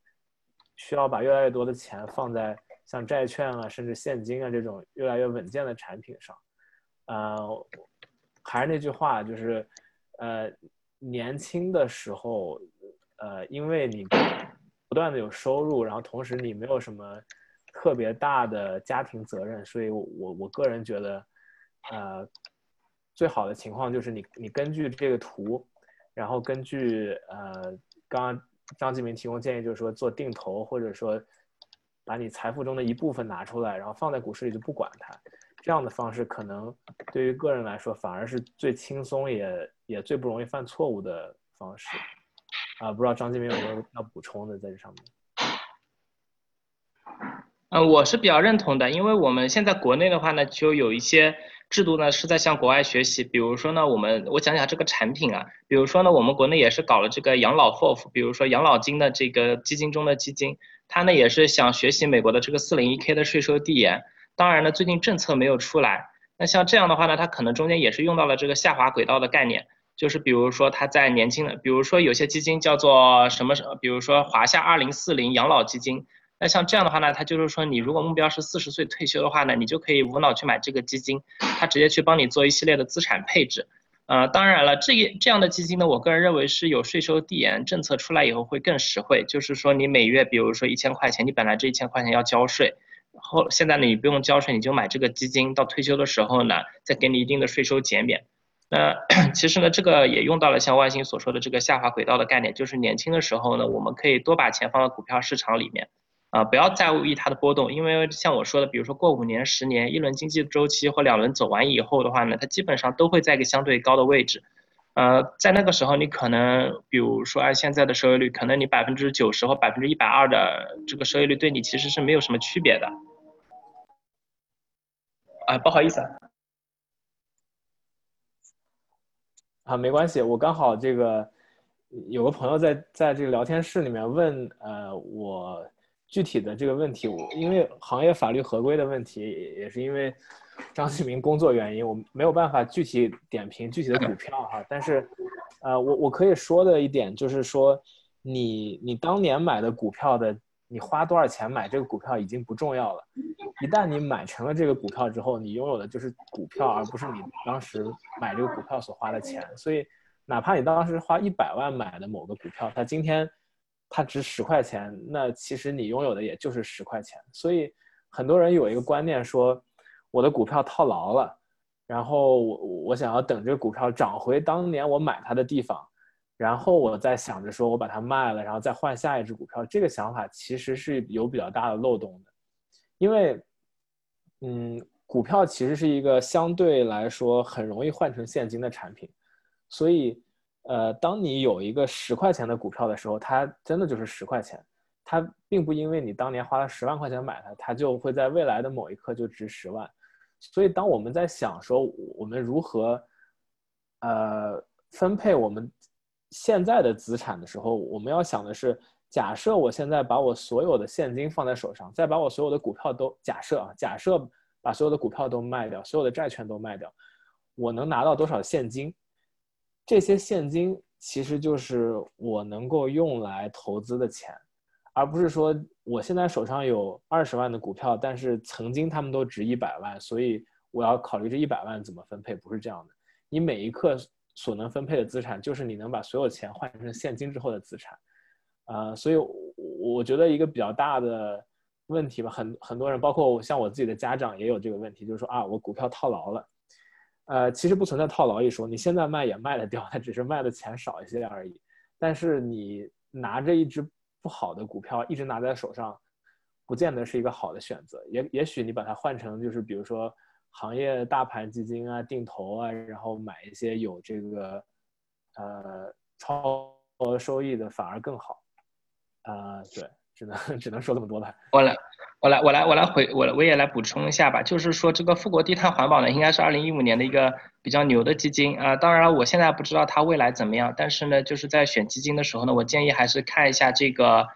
需要把越来越多的钱放在像债券啊，甚至现金啊这种越来越稳健的产品上。呃，还是那句话，就是呃年轻的时候，呃因为你不断的有收入，然后同时你没有什么。特别大的家庭责任，所以我我个人觉得，呃，最好的情况就是你你根据这个图，然后根据呃刚刚张继明提供建议，就是说做定投，或者说把你财富中的一部分拿出来，然后放在股市里就不管它，这样的方式可能对于个人来说反而是最轻松也也最不容易犯错误的方式。啊，不知道张继明有没有要补充的在这上面。嗯，我是比较认同的，因为我们现在国内的话呢，就有一些制度呢是在向国外学习。比如说呢，我们我讲讲这个产品啊，比如说呢，我们国内也是搞了这个养老 FOF，比如说养老金的这个基金中的基金，它呢也是想学习美国的这个四零一 K 的税收递延。当然呢，最近政策没有出来，那像这样的话呢，它可能中间也是用到了这个下滑轨道的概念，就是比如说它在年轻的，比如说有些基金叫做什么什么，比如说华夏二零四零养老基金。那像这样的话呢，它就是说，你如果目标是四十岁退休的话呢，你就可以无脑去买这个基金，它直接去帮你做一系列的资产配置。呃，当然了，这一这样的基金呢，我个人认为是有税收递延政策出来以后会更实惠。就是说，你每月比如说一千块钱，你本来这一千块钱要交税，然后现在呢你不用交税，你就买这个基金，到退休的时候呢，再给你一定的税收减免。那 其实呢，这个也用到了像万兴所说的这个下滑轨道的概念，就是年轻的时候呢，我们可以多把钱放到股票市场里面。啊，不要在意它的波动，因为像我说的，比如说过五年、十年，一轮经济周期或两轮走完以后的话呢，它基本上都会在一个相对高的位置。呃，在那个时候，你可能比如说按现在的收益率，可能你百分之九十或百分之一百二的这个收益率对你其实是没有什么区别的。啊，不好意思啊。啊，没关系，我刚好这个有个朋友在在这个聊天室里面问，呃，我。具体的这个问题，我因为行业法律合规的问题，也也是因为张继明工作原因，我没有办法具体点评具体的股票哈。但是，呃，我我可以说的一点就是说，你你当年买的股票的，你花多少钱买这个股票已经不重要了。一旦你买成了这个股票之后，你拥有的就是股票，而不是你当时买这个股票所花的钱。所以，哪怕你当时花一百万买的某个股票，它今天。它值十块钱，那其实你拥有的也就是十块钱。所以很多人有一个观念说，我的股票套牢了，然后我我想要等这个股票涨回当年我买它的地方，然后我再想着说我把它卖了，然后再换下一只股票。这个想法其实是有比较大的漏洞的，因为，嗯，股票其实是一个相对来说很容易换成现金的产品，所以。呃，当你有一个十块钱的股票的时候，它真的就是十块钱，它并不因为你当年花了十万块钱买它，它就会在未来的某一刻就值十万。所以，当我们在想说我们如何，呃，分配我们现在的资产的时候，我们要想的是，假设我现在把我所有的现金放在手上，再把我所有的股票都假设啊，假设把所有的股票都卖掉，所有的债券都卖掉，我能拿到多少现金？这些现金其实就是我能够用来投资的钱，而不是说我现在手上有二十万的股票，但是曾经他们都值一百万，所以我要考虑这一百万怎么分配，不是这样的。你每一刻。所能分配的资产，就是你能把所有钱换成现金之后的资产，啊，所以我觉得一个比较大的问题吧，很很多人，包括像我自己的家长也有这个问题，就是说啊，我股票套牢了，呃，其实不存在套牢一说，你现在卖也卖得掉，它只是卖的钱少一些而已。但是你拿着一只不好的股票一直拿在手上，不见得是一个好的选择。也也许你把它换成就是比如说。行业大盘基金啊，定投啊，然后买一些有这个呃超额收益的，反而更好。啊，对，只能 只能说这么多了。我来，我来，我来，我来回我我也来补充一下吧。就是说，这个富国低碳环保呢，应该是二零一五年的一个比较牛的基金啊。当然，我现在不知道它未来怎么样，但是呢，就是在选基金的时候呢，我建议还是看一下这个，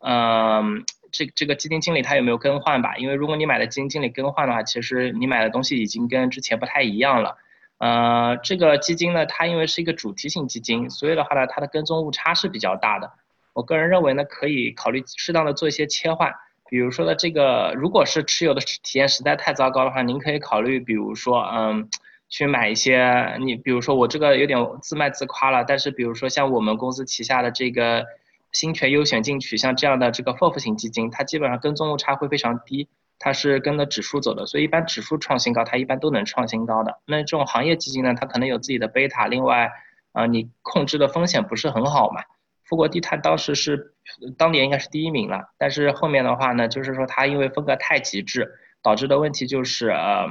嗯。这这个基金经理他有没有更换吧？因为如果你买的基金经理更换的话，其实你买的东西已经跟之前不太一样了。呃，这个基金呢，它因为是一个主题型基金，所以的话呢，它的跟踪误差是比较大的。我个人认为呢，可以考虑适当的做一些切换。比如说呢，这个如果是持有的体验实在太糟糕的话，您可以考虑，比如说，嗯，去买一些你，比如说我这个有点自卖自夸了，但是比如说像我们公司旗下的这个。新权优选进取像这样的这个 FOF 型基金，它基本上跟踪误差会非常低，它是跟着指数走的，所以一般指数创新高，它一般都能创新高的。那这种行业基金呢，它可能有自己的贝塔，另外啊，你控制的风险不是很好嘛。富国低碳当时是当年应该是第一名了，但是后面的话呢，就是说它因为风格太极致，导致的问题就是呃，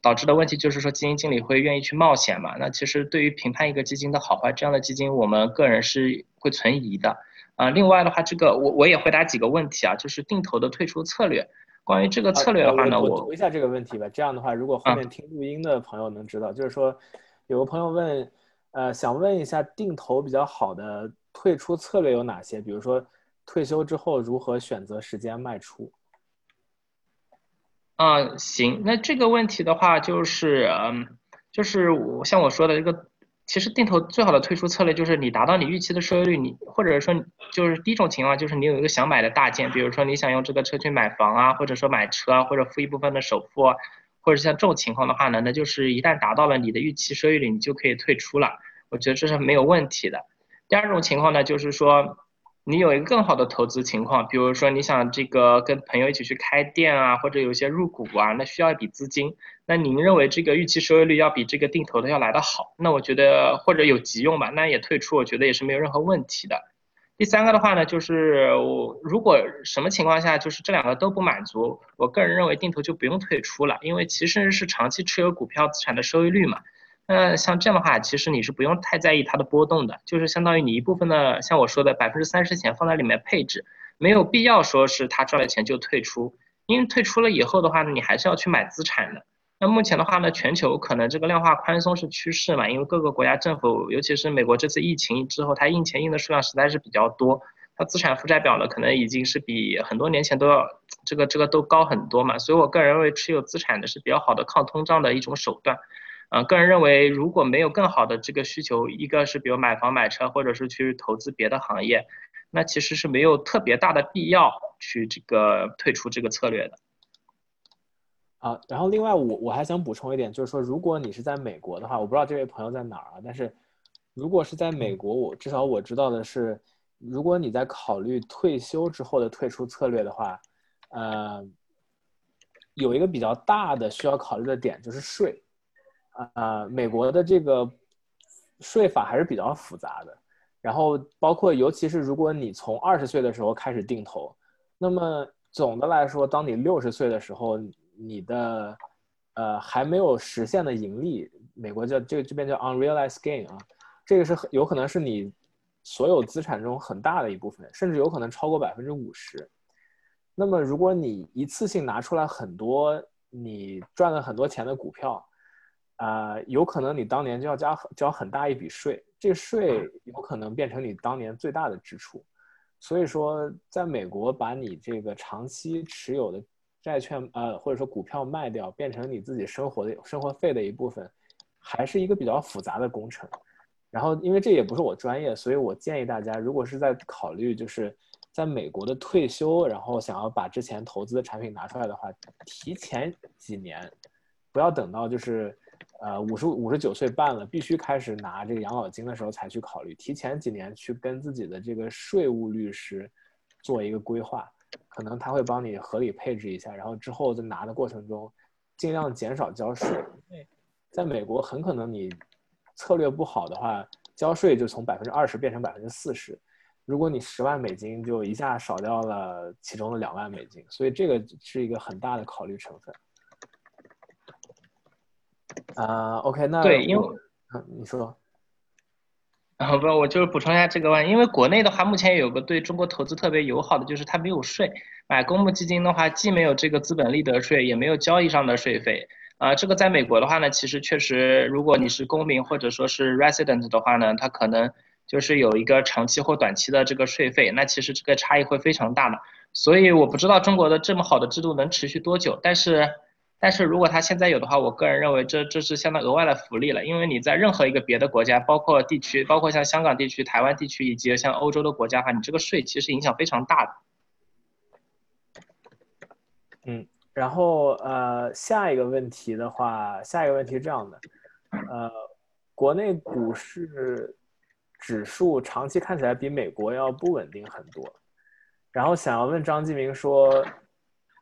导致的问题就是说基金经理会愿意去冒险嘛。那其实对于评判一个基金的好坏，这样的基金我们个人是。会存疑的，啊，另外的话，这个我我也回答几个问题啊，就是定投的退出策略。关于这个策略的话呢，我读一下这个问题吧。这样的话，如果后面听录音的朋友能知道，就是说，有个朋友问，呃，想问一下定投比较好的退出策略有哪些？比如说，退休之后如何选择时间卖出？啊，行，那这个问题的话，就是，嗯，就是我像我说的这个。其实定投最好的退出策略就是你达到你预期的收益率，你或者说就是第一种情况就是你有一个想买的大件，比如说你想用这个车去买房啊，或者说买车啊，或者付一部分的首付，或者像这种情况的话呢，那就是一旦达到了你的预期收益率，你就可以退出了。我觉得这是没有问题的。第二种情况呢，就是说。你有一个更好的投资情况，比如说你想这个跟朋友一起去开店啊，或者有一些入股啊，那需要一笔资金。那您认为这个预期收益率要比这个定投的要来得好？那我觉得或者有急用吧，那也退出，我觉得也是没有任何问题的。第三个的话呢，就是我如果什么情况下就是这两个都不满足，我个人认为定投就不用退出了，因为其实是长期持有股票资产的收益率嘛。那像这样的话，其实你是不用太在意它的波动的，就是相当于你一部分的，像我说的百分之三十钱放在里面配置，没有必要说是他赚了钱就退出，因为退出了以后的话呢，你还是要去买资产的。那目前的话呢，全球可能这个量化宽松是趋势嘛，因为各个国家政府，尤其是美国这次疫情之后，它印钱印的数量实在是比较多，它资产负债表呢可能已经是比很多年前都要这个这个都高很多嘛，所以我个人认为持有资产的是比较好的抗通胀的一种手段。啊，个人认为，如果没有更好的这个需求，一个是比如买房买车，或者是去投资别的行业，那其实是没有特别大的必要去这个退出这个策略的。啊，然后另外我我还想补充一点，就是说，如果你是在美国的话，我不知道这位朋友在哪儿啊，但是如果是在美国，我至少我知道的是，如果你在考虑退休之后的退出策略的话，呃，有一个比较大的需要考虑的点就是税。啊，美国的这个税法还是比较复杂的，然后包括尤其是如果你从二十岁的时候开始定投，那么总的来说，当你六十岁的时候，你的呃还没有实现的盈利，美国叫这这边叫 unrealized gain 啊，这个是有可能是你所有资产中很大的一部分，甚至有可能超过百分之五十。那么如果你一次性拿出来很多你赚了很多钱的股票，呃，有可能你当年就要交交很大一笔税，这个税有可能变成你当年最大的支出。所以说，在美国把你这个长期持有的债券，呃，或者说股票卖掉，变成你自己生活的生活费的一部分，还是一个比较复杂的工程。然后，因为这也不是我专业，所以我建议大家，如果是在考虑就是在美国的退休，然后想要把之前投资的产品拿出来的话，提前几年，不要等到就是。呃，五十五十九岁半了，必须开始拿这个养老金的时候才去考虑，提前几年去跟自己的这个税务律师做一个规划，可能他会帮你合理配置一下，然后之后在拿的过程中，尽量减少交税。在美国，很可能你策略不好的话，交税就从百分之二十变成百分之四十，如果你十万美金就一下少掉了其中的两万美金，所以这个是一个很大的考虑成分。啊，OK，那对，因为，嗯，你说，啊，不，我就是补充一下这个问题，因为国内的话，目前有个对中国投资特别友好的，就是它没有税，买公募基金的话，既没有这个资本利得税，也没有交易上的税费，啊，这个在美国的话呢，其实确实，如果你是公民或者说是 resident 的话呢，它可能就是有一个长期或短期的这个税费，那其实这个差异会非常大的，所以我不知道中国的这么好的制度能持续多久，但是。但是如果他现在有的话，我个人认为这这是相当额外的福利了，因为你在任何一个别的国家，包括地区，包括像香港地区、台湾地区以及像欧洲的国家哈，你这个税其实影响非常大的。嗯，然后呃，下一个问题的话，下一个问题是这样的，呃，国内股市指数长期看起来比美国要不稳定很多，然后想要问张继明说。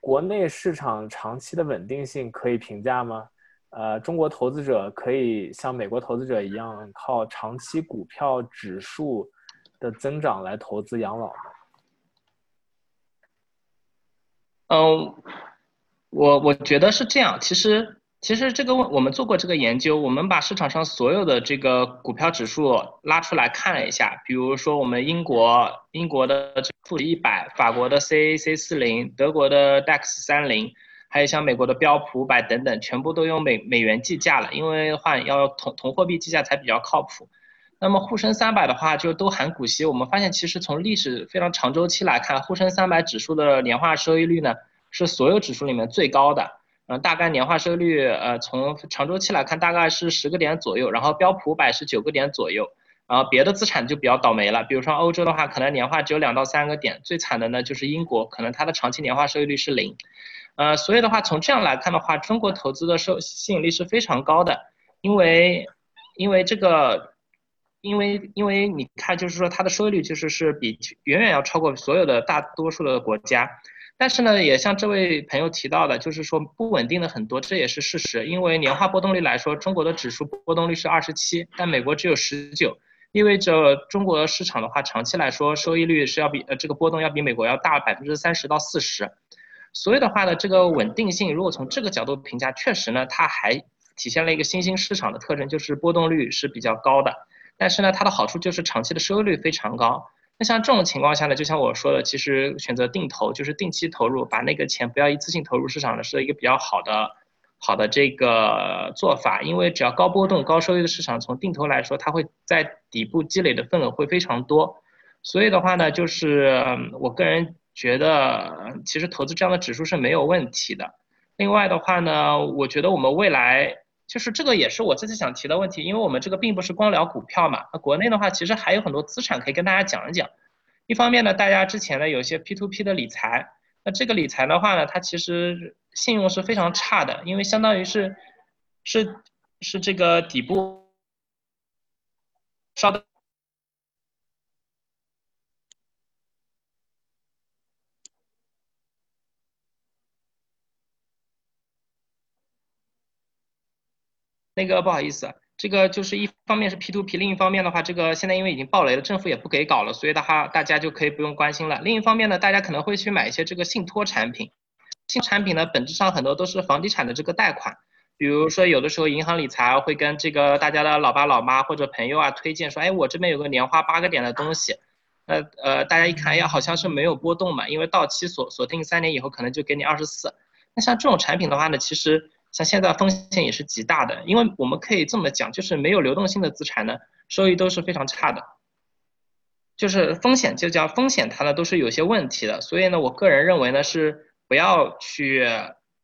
国内市场长期的稳定性可以评价吗？呃，中国投资者可以像美国投资者一样靠长期股票指数的增长来投资养老吗？嗯，我我觉得是这样。其实。其实这个问我们做过这个研究，我们把市场上所有的这个股票指数拉出来看了一下，比如说我们英国英国的富时一百，法国的 CAC 四零，德国的 DAX 三零，还有像美国的标普五百等等，全部都用美美元计价了，因为的话要同同货币计价才比较靠谱。那么沪深三百的话就都含股息，我们发现其实从历史非常长周期来看，沪深三百指数的年化收益率呢是所有指数里面最高的。嗯，大概年化收益率，呃，从长周期来看，大概是十个点左右，然后标普五百是九个点左右，然后别的资产就比较倒霉了，比如说欧洲的话，可能年化只有两到三个点，最惨的呢就是英国，可能它的长期年化收益率是零，呃，所以的话，从这样来看的话，中国投资的收吸引力是非常高的，因为，因为这个，因为因为你看，就是说它的收益率就是是比远远要超过所有的大多数的国家。但是呢，也像这位朋友提到的，就是说不稳定的很多，这也是事实。因为年化波动率来说，中国的指数波动率是二十七，但美国只有十九，意味着中国市场的话，长期来说收益率是要比呃这个波动要比美国要大百分之三十到四十。所以的话呢，这个稳定性如果从这个角度评价，确实呢，它还体现了一个新兴市场的特征，就是波动率是比较高的。但是呢，它的好处就是长期的收益率非常高。那像这种情况下呢，就像我说的，其实选择定投就是定期投入，把那个钱不要一次性投入市场呢，是一个比较好的好的这个做法。因为只要高波动、高收益的市场，从定投来说，它会在底部积累的份额会非常多。所以的话呢，就是我个人觉得，其实投资这样的指数是没有问题的。另外的话呢，我觉得我们未来。就是这个也是我这次想提的问题，因为我们这个并不是光聊股票嘛，那国内的话其实还有很多资产可以跟大家讲一讲。一方面呢，大家之前呢有些 P to P 的理财，那这个理财的话呢，它其实信用是非常差的，因为相当于是是是这个底部稍等。那个不好意思，这个就是一方面是 P to P，另一方面的话，这个现在因为已经爆雷了，政府也不给搞了，所以的话大家就可以不用关心了。另一方面呢，大家可能会去买一些这个信托产品，信产品呢本质上很多都是房地产的这个贷款，比如说有的时候银行理财会跟这个大家的老爸老妈或者朋友啊推荐说，哎，我这边有个年化八个点的东西，那呃大家一看，哎呀好像是没有波动嘛，因为到期锁锁定三年以后可能就给你二十四，那像这种产品的话呢，其实。像现在风险也是极大的，因为我们可以这么讲，就是没有流动性的资产呢，收益都是非常差的，就是风险就叫风险，它呢都是有些问题的，所以呢，我个人认为呢是不要去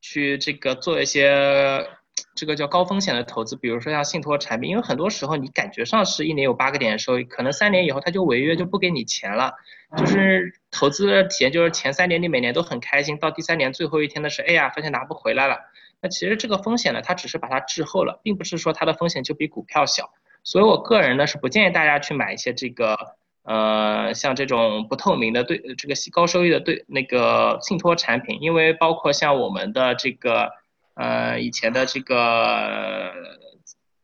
去这个做一些。这个叫高风险的投资，比如说像信托产品，因为很多时候你感觉上是一年有八个点的收益，可能三年以后它就违约就不给你钱了。就是投资的体验就是前三年你每年都很开心，到第三年最后一天的是，哎呀，发现拿不回来了。那其实这个风险呢，它只是把它滞后了，并不是说它的风险就比股票小。所以我个人呢是不建议大家去买一些这个呃像这种不透明的对这个高收益的对那个信托产品，因为包括像我们的这个。呃，以前的这个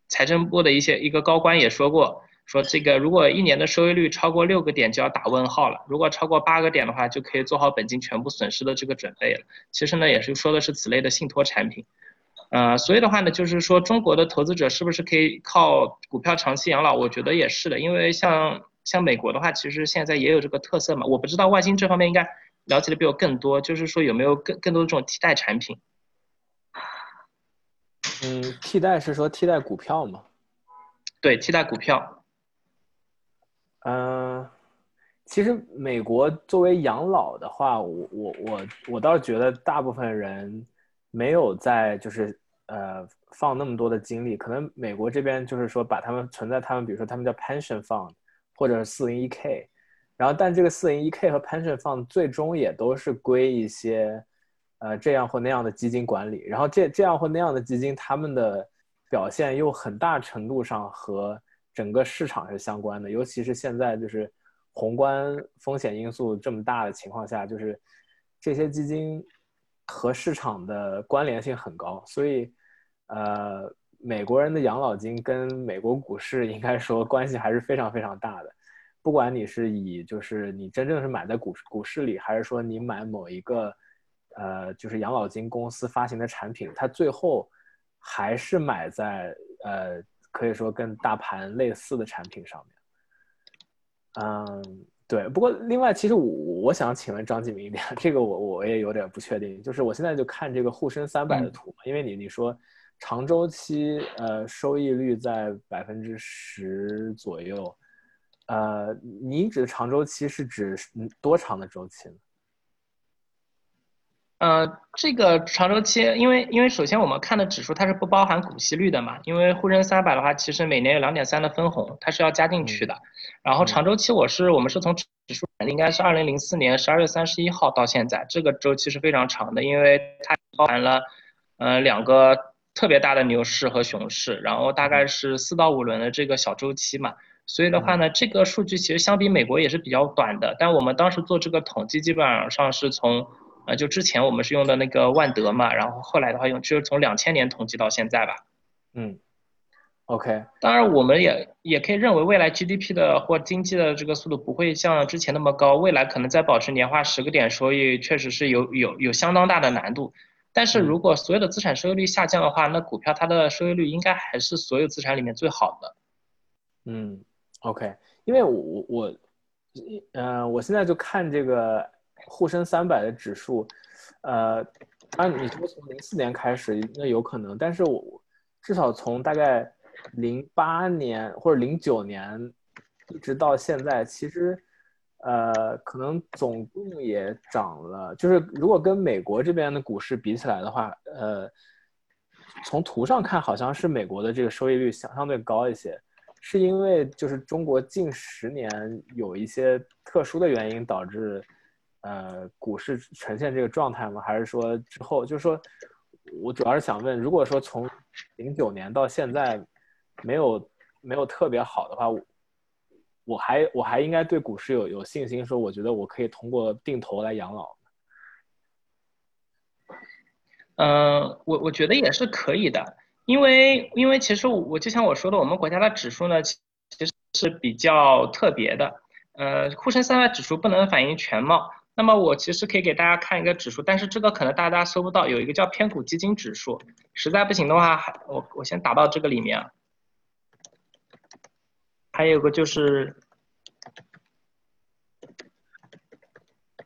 财政部的一些一个高官也说过，说这个如果一年的收益率超过六个点就要打问号了，如果超过八个点的话，就可以做好本金全部损失的这个准备了。其实呢，也是说的是此类的信托产品。呃，所以的话呢，就是说中国的投资者是不是可以靠股票长期养老？我觉得也是的，因为像像美国的话，其实现在也有这个特色嘛。我不知道外星这方面应该了解的比我更多，就是说有没有更更多的这种替代产品？嗯，替代是说替代股票吗？对，替代股票。嗯，其实美国作为养老的话，我我我我倒是觉得大部分人没有在就是呃放那么多的精力，可能美国这边就是说把他们存在他们比如说他们叫 pension fund 或者是四零一 k，然后但这个四零一 k 和 pension fund 最终也都是归一些。呃，这样或那样的基金管理，然后这这样或那样的基金，他们的表现又很大程度上和整个市场是相关的，尤其是现在就是宏观风险因素这么大的情况下，就是这些基金和市场的关联性很高，所以呃，美国人的养老金跟美国股市应该说关系还是非常非常大的，不管你是以就是你真正是买在股股市里，还是说你买某一个。呃，就是养老金公司发行的产品，它最后还是买在呃，可以说跟大盘类似的产品上面。嗯，对。不过另外，其实我我想请问张继明一点，这个我我也有点不确定。就是我现在就看这个沪深三百的图嘛，因为你你说长周期呃收益率在百分之十左右，呃，你指的长周期是指多长的周期呢？呃，这个长周期，因为因为首先我们看的指数它是不包含股息率的嘛，因为沪深三百的话，其实每年有两点三的分红，它是要加进去的。然后长周期，我是我们是从指数应该是二零零四年十二月三十一号到现在，这个周期是非常长的，因为它包含了呃两个特别大的牛市和熊市，然后大概是四到五轮的这个小周期嘛。所以的话呢，这个数据其实相比美国也是比较短的，但我们当时做这个统计，基本上是从。啊，就之前我们是用的那个万德嘛，然后后来的话用就是从两千年统计到现在吧。嗯，OK。当然，我们也也可以认为未来 GDP 的或经济的这个速度不会像之前那么高，未来可能再保持年化十个点收益，确实是有有有相当大的难度。但是如果所有的资产收益率下降的话，那股票它的收益率应该还是所有资产里面最好的。嗯，OK。因为我我，嗯，我现在就看这个。沪深三百的指数，呃，按你说从零四年开始，那有可能，但是我至少从大概零八年或者零九年一直到现在，其实呃，可能总共也涨了。就是如果跟美国这边的股市比起来的话，呃，从图上看好像是美国的这个收益率相相对高一些，是因为就是中国近十年有一些特殊的原因导致。呃，股市呈现这个状态吗？还是说之后？就是说，我主要是想问，如果说从零九年到现在没有没有特别好的话，我我还我还应该对股市有有信心，说我觉得我可以通过定投来养老。嗯，我我觉得也是可以的，因为因为其实我就像我说的，我们国家的指数呢，其实是比较特别的。呃，沪深三百指数不能反映全貌。那么我其实可以给大家看一个指数，但是这个可能大家搜不到，有一个叫偏股基金指数。实在不行的话，我我先打到这个里面。还有个就是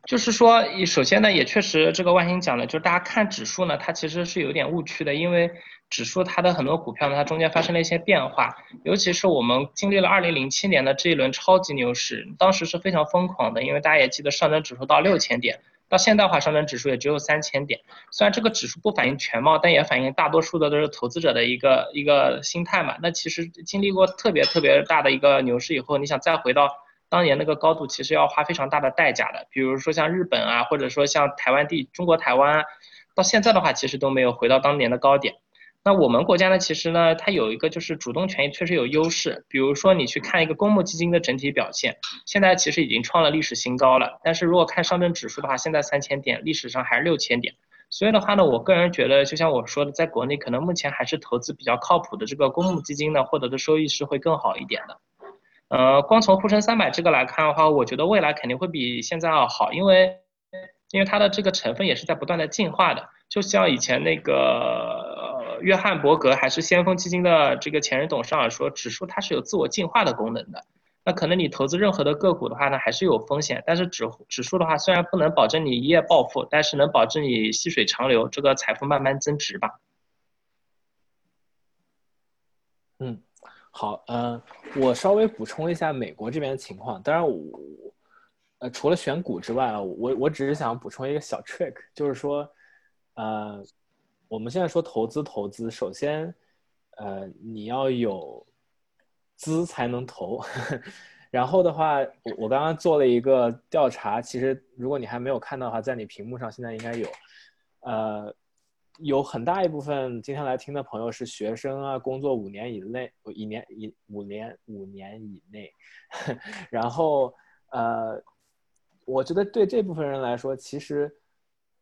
就是说，首先呢，也确实这个万兴讲的，就是大家看指数呢，它其实是有点误区的，因为指数它的很多股票呢，它中间发生了一些变化，尤其是我们经历了二零零七年的这一轮超级牛市，当时是非常疯狂的，因为大家也记得上证指数到六千点，到现在的话，上证指数也只有三千点，虽然这个指数不反映全貌，但也反映大多数的都是投资者的一个一个心态嘛。那其实经历过特别特别大的一个牛市以后，你想再回到。当年那个高度其实要花非常大的代价的，比如说像日本啊，或者说像台湾地中国台湾，到现在的话其实都没有回到当年的高点。那我们国家呢，其实呢，它有一个就是主动权益确实有优势，比如说你去看一个公募基金的整体表现，现在其实已经创了历史新高了。但是如果看上证指数的话，现在三千点，历史上还是六千点。所以的话呢，我个人觉得，就像我说的，在国内可能目前还是投资比较靠谱的这个公募基金呢，获得的收益是会更好一点的。呃，光从沪深三百这个来看的话，我觉得未来肯定会比现在要好，因为因为它的这个成分也是在不断的进化的。就像以前那个约翰伯格还是先锋基金的这个前任董事长说，指数它是有自我进化的功能的。那可能你投资任何的个股的话呢，还是有风险，但是指指数的话，虽然不能保证你一夜暴富，但是能保证你细水长流，这个财富慢慢增值吧。嗯。好，嗯，我稍微补充一下美国这边的情况。当然，我呃，除了选股之外啊，我我只是想补充一个小 trick，就是说，呃，我们现在说投资，投资，首先，呃，你要有资才能投。然后的话，我我刚刚做了一个调查，其实如果你还没有看到的话，在你屏幕上现在应该有，呃。有很大一部分今天来听的朋友是学生啊，工作五年以内，一年一五年五年以内，然后呃，我觉得对这部分人来说，其实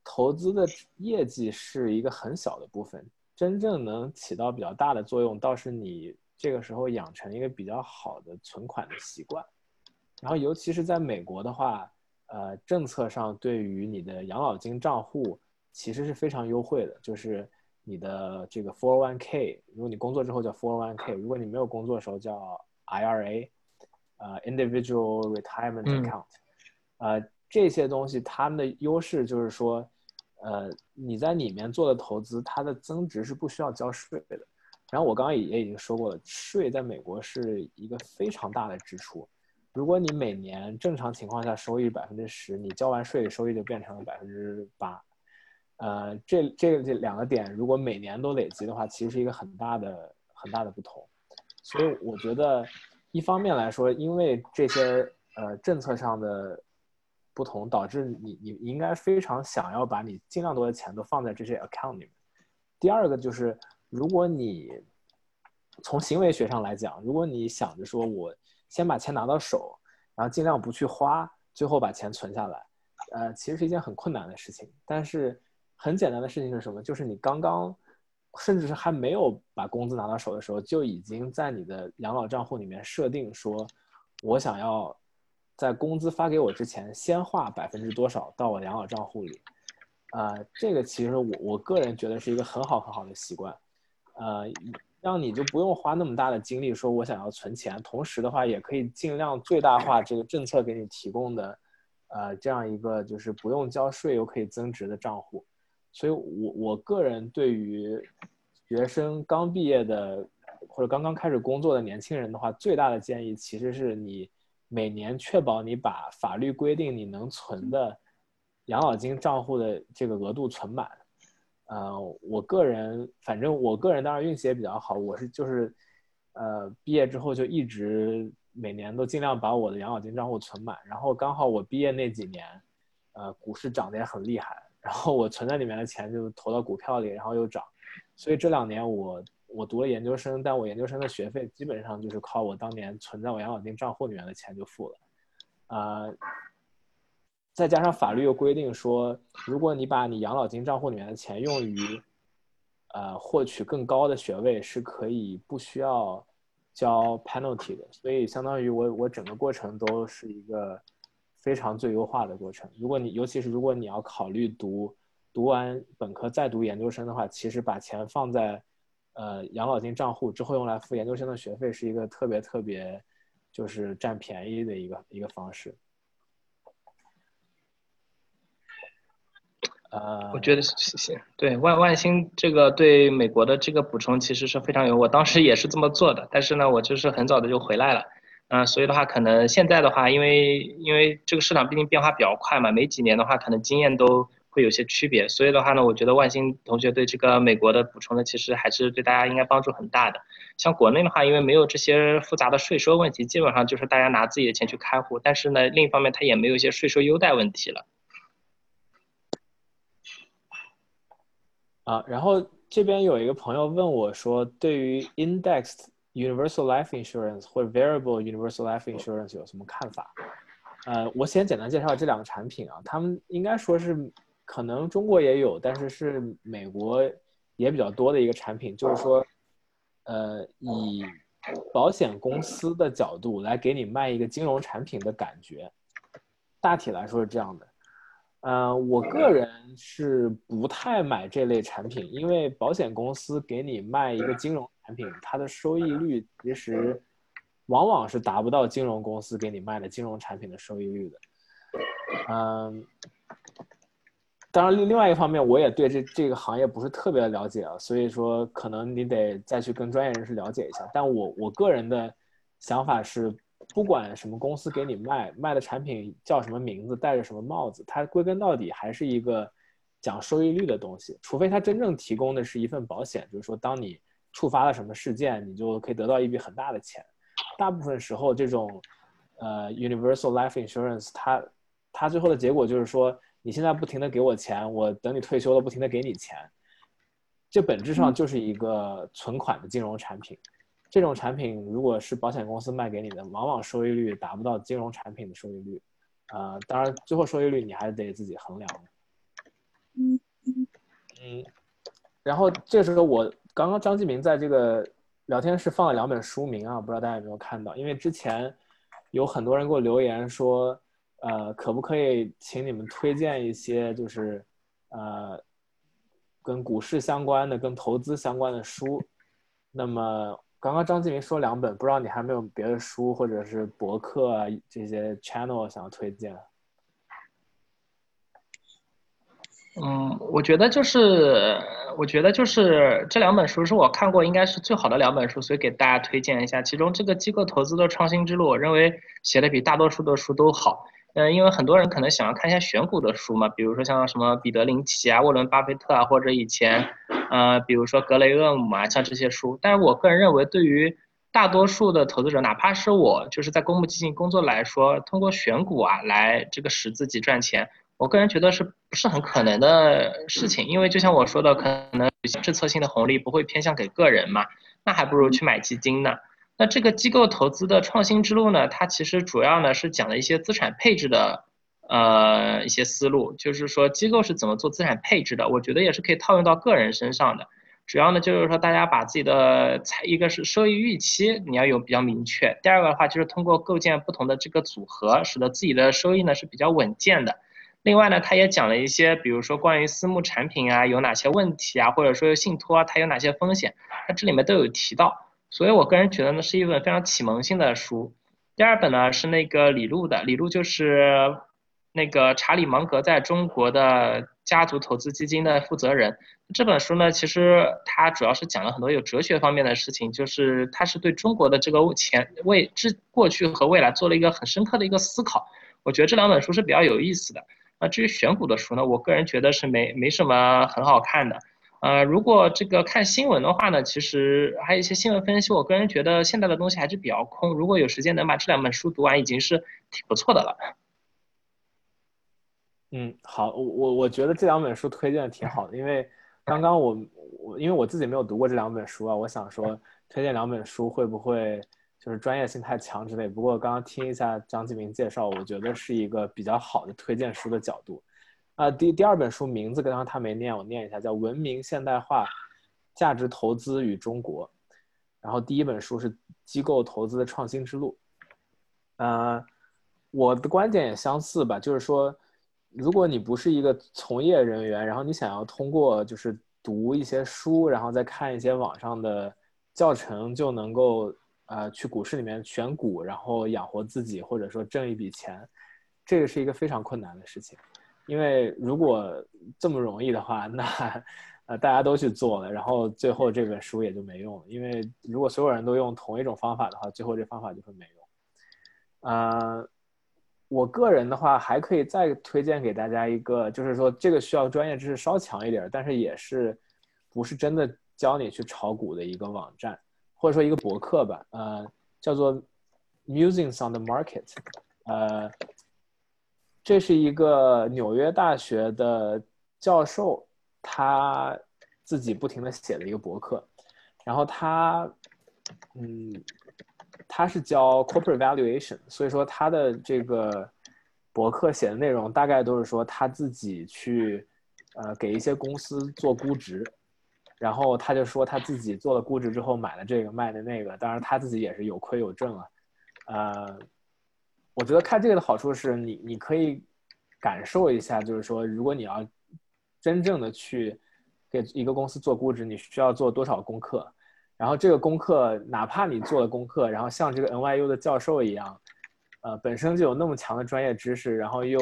投资的业绩是一个很小的部分，真正能起到比较大的作用，倒是你这个时候养成一个比较好的存款的习惯，然后尤其是在美国的话，呃，政策上对于你的养老金账户。其实是非常优惠的，就是你的这个 401k，如果你工作之后叫 401k，如果你没有工作的时候叫 IRA，呃，Individual Retirement Account，呃，这些东西它们的优势就是说，呃，你在里面做的投资，它的增值是不需要交税的。然后我刚刚也也已经说过了，税在美国是一个非常大的支出。如果你每年正常情况下收益百分之十，你交完税收益就变成了百分之八。呃，这这这两个点，如果每年都累积的话，其实是一个很大的很大的不同。所以我觉得，一方面来说，因为这些呃政策上的不同，导致你你应该非常想要把你尽量多的钱都放在这些 account 里面。第二个就是，如果你从行为学上来讲，如果你想着说我先把钱拿到手，然后尽量不去花，最后把钱存下来，呃，其实是一件很困难的事情。但是很简单的事情是什么？就是你刚刚，甚至是还没有把工资拿到手的时候，就已经在你的养老账户里面设定说，我想要在工资发给我之前，先划百分之多少到我养老账户里。呃，这个其实我我个人觉得是一个很好很好的习惯，呃，让你就不用花那么大的精力说我想要存钱，同时的话也可以尽量最大化这个政策给你提供的，呃，这样一个就是不用交税又可以增值的账户。所以，我我个人对于学生刚毕业的或者刚刚开始工作的年轻人的话，最大的建议其实是你每年确保你把法律规定你能存的养老金账户的这个额度存满。呃，我个人反正我个人当然运气也比较好，我是就是呃毕业之后就一直每年都尽量把我的养老金账户存满，然后刚好我毕业那几年，呃股市涨得也很厉害。然后我存在里面的钱就投到股票里，然后又涨，所以这两年我我读了研究生，但我研究生的学费基本上就是靠我当年存在我养老金账户里面的钱就付了，呃，再加上法律又规定说，如果你把你养老金账户里面的钱用于，呃，获取更高的学位，是可以不需要交 penalty 的，所以相当于我我整个过程都是一个。非常最优化的过程。如果你，尤其是如果你要考虑读读完本科再读研究生的话，其实把钱放在呃养老金账户之后用来付研究生的学费，是一个特别特别就是占便宜的一个一个方式。呃，我觉得是是，对万万兴这个对美国的这个补充其实是非常有，我当时也是这么做的，但是呢，我就是很早的就回来了，嗯，所以的话，可能现在的话，因为因为这个市场毕竟变化比较快嘛，每几年的话，可能经验都会有些区别，所以的话呢，我觉得万兴同学对这个美国的补充呢，其实还是对大家应该帮助很大的。像国内的话，因为没有这些复杂的税收问题，基本上就是大家拿自己的钱去开户，但是呢，另一方面它也没有一些税收优待问题了。啊，然后这边有一个朋友问我说，对于 indexed universal life insurance 或者 variable universal life insurance 有什么看法？呃，我先简单介绍这两个产品啊，他们应该说是可能中国也有，但是是美国也比较多的一个产品，就是说，呃，以保险公司的角度来给你卖一个金融产品的感觉，大体来说是这样的。嗯，我个人是不太买这类产品，因为保险公司给你卖一个金融产品，它的收益率其实往往是达不到金融公司给你卖的金融产品的收益率的。嗯，当然另另外一方面，我也对这这个行业不是特别的了解啊，所以说可能你得再去跟专业人士了解一下。但我我个人的想法是。不管什么公司给你卖卖的产品叫什么名字，戴着什么帽子，它归根到底还是一个讲收益率的东西。除非它真正提供的是一份保险，就是说当你触发了什么事件，你就可以得到一笔很大的钱。大部分时候，这种呃 universal life insurance，它它最后的结果就是说，你现在不停的给我钱，我等你退休了不停的给你钱，这本质上就是一个存款的金融产品。这种产品如果是保险公司卖给你的，往往收益率达不到金融产品的收益率，啊，当然最后收益率你还得自己衡量。嗯嗯然后这时候我刚刚张继明在这个聊天室放了两本书名啊，不知道大家有没有看到？因为之前有很多人给我留言说，呃，可不可以请你们推荐一些就是呃跟股市相关的、跟投资相关的书？那么。刚刚张继明说两本，不知道你还没有别的书或者是博客啊这些 channel 想要推荐？嗯，我觉得就是，我觉得就是这两本书是我看过应该是最好的两本书，所以给大家推荐一下。其中这个机构投资的创新之路，我认为写的比大多数的书都好。嗯，因为很多人可能想要看一下选股的书嘛，比如说像什么彼得林奇啊、沃伦巴菲特啊，或者以前，呃，比如说格雷厄姆啊，像这些书。但是我个人认为，对于大多数的投资者，哪怕是我，就是在公募基金工作来说，通过选股啊来这个使自己赚钱，我个人觉得是不是很可能的事情？因为就像我说的，可能政策性的红利不会偏向给个人嘛，那还不如去买基金呢。那这个机构投资的创新之路呢？它其实主要呢是讲了一些资产配置的，呃，一些思路，就是说机构是怎么做资产配置的。我觉得也是可以套用到个人身上的。主要呢就是说大家把自己的财，一个是收益预期你要有比较明确，第二个的话就是通过构建不同的这个组合，使得自己的收益呢是比较稳健的。另外呢，他也讲了一些，比如说关于私募产品啊有哪些问题啊，或者说信托啊它有哪些风险，那这里面都有提到。所以，我个人觉得呢，是一本非常启蒙性的书。第二本呢是那个李路的，李路就是那个查理芒格在中国的家族投资基金的负责人。这本书呢，其实它主要是讲了很多有哲学方面的事情，就是它是对中国的这个前未之过去和未来做了一个很深刻的一个思考。我觉得这两本书是比较有意思的。那至于选股的书呢，我个人觉得是没没什么很好看的。呃，如果这个看新闻的话呢，其实还有一些新闻分析，我个人觉得现在的东西还是比较空。如果有时间能把这两本书读完，已经是挺不错的了。嗯，好，我我我觉得这两本书推荐的挺好的，因为刚刚我我因为我自己没有读过这两本书啊，我想说推荐两本书会不会就是专业性太强之类。不过刚刚听一下张继明介绍，我觉得是一个比较好的推荐书的角度。啊，第第二本书名字刚刚他没念，我念一下，叫《文明现代化：价值投资与中国》。然后第一本书是《机构投资的创新之路》。呃，我的观点也相似吧，就是说，如果你不是一个从业人员，然后你想要通过就是读一些书，然后再看一些网上的教程，就能够呃去股市里面选股，然后养活自己，或者说挣一笔钱，这个是一个非常困难的事情。因为如果这么容易的话，那呃大家都去做了，然后最后这本书也就没用了。因为如果所有人都用同一种方法的话，最后这方法就会没用。呃，我个人的话还可以再推荐给大家一个，就是说这个需要专业知识稍强一点，但是也是不是真的教你去炒股的一个网站，或者说一个博客吧，呃，叫做 Musings on the Market，呃。这是一个纽约大学的教授，他自己不停的写的一个博客，然后他，嗯，他是教 corporate valuation，所以说他的这个博客写的内容大概都是说他自己去，呃，给一些公司做估值，然后他就说他自己做了估值之后买了这个卖的那个，当然他自己也是有亏有挣啊，呃。我觉得看这个的好处是你，你可以感受一下，就是说，如果你要真正的去给一个公司做估值，你需要做多少功课？然后这个功课，哪怕你做了功课，然后像这个 NYU 的教授一样，呃，本身就有那么强的专业知识，然后又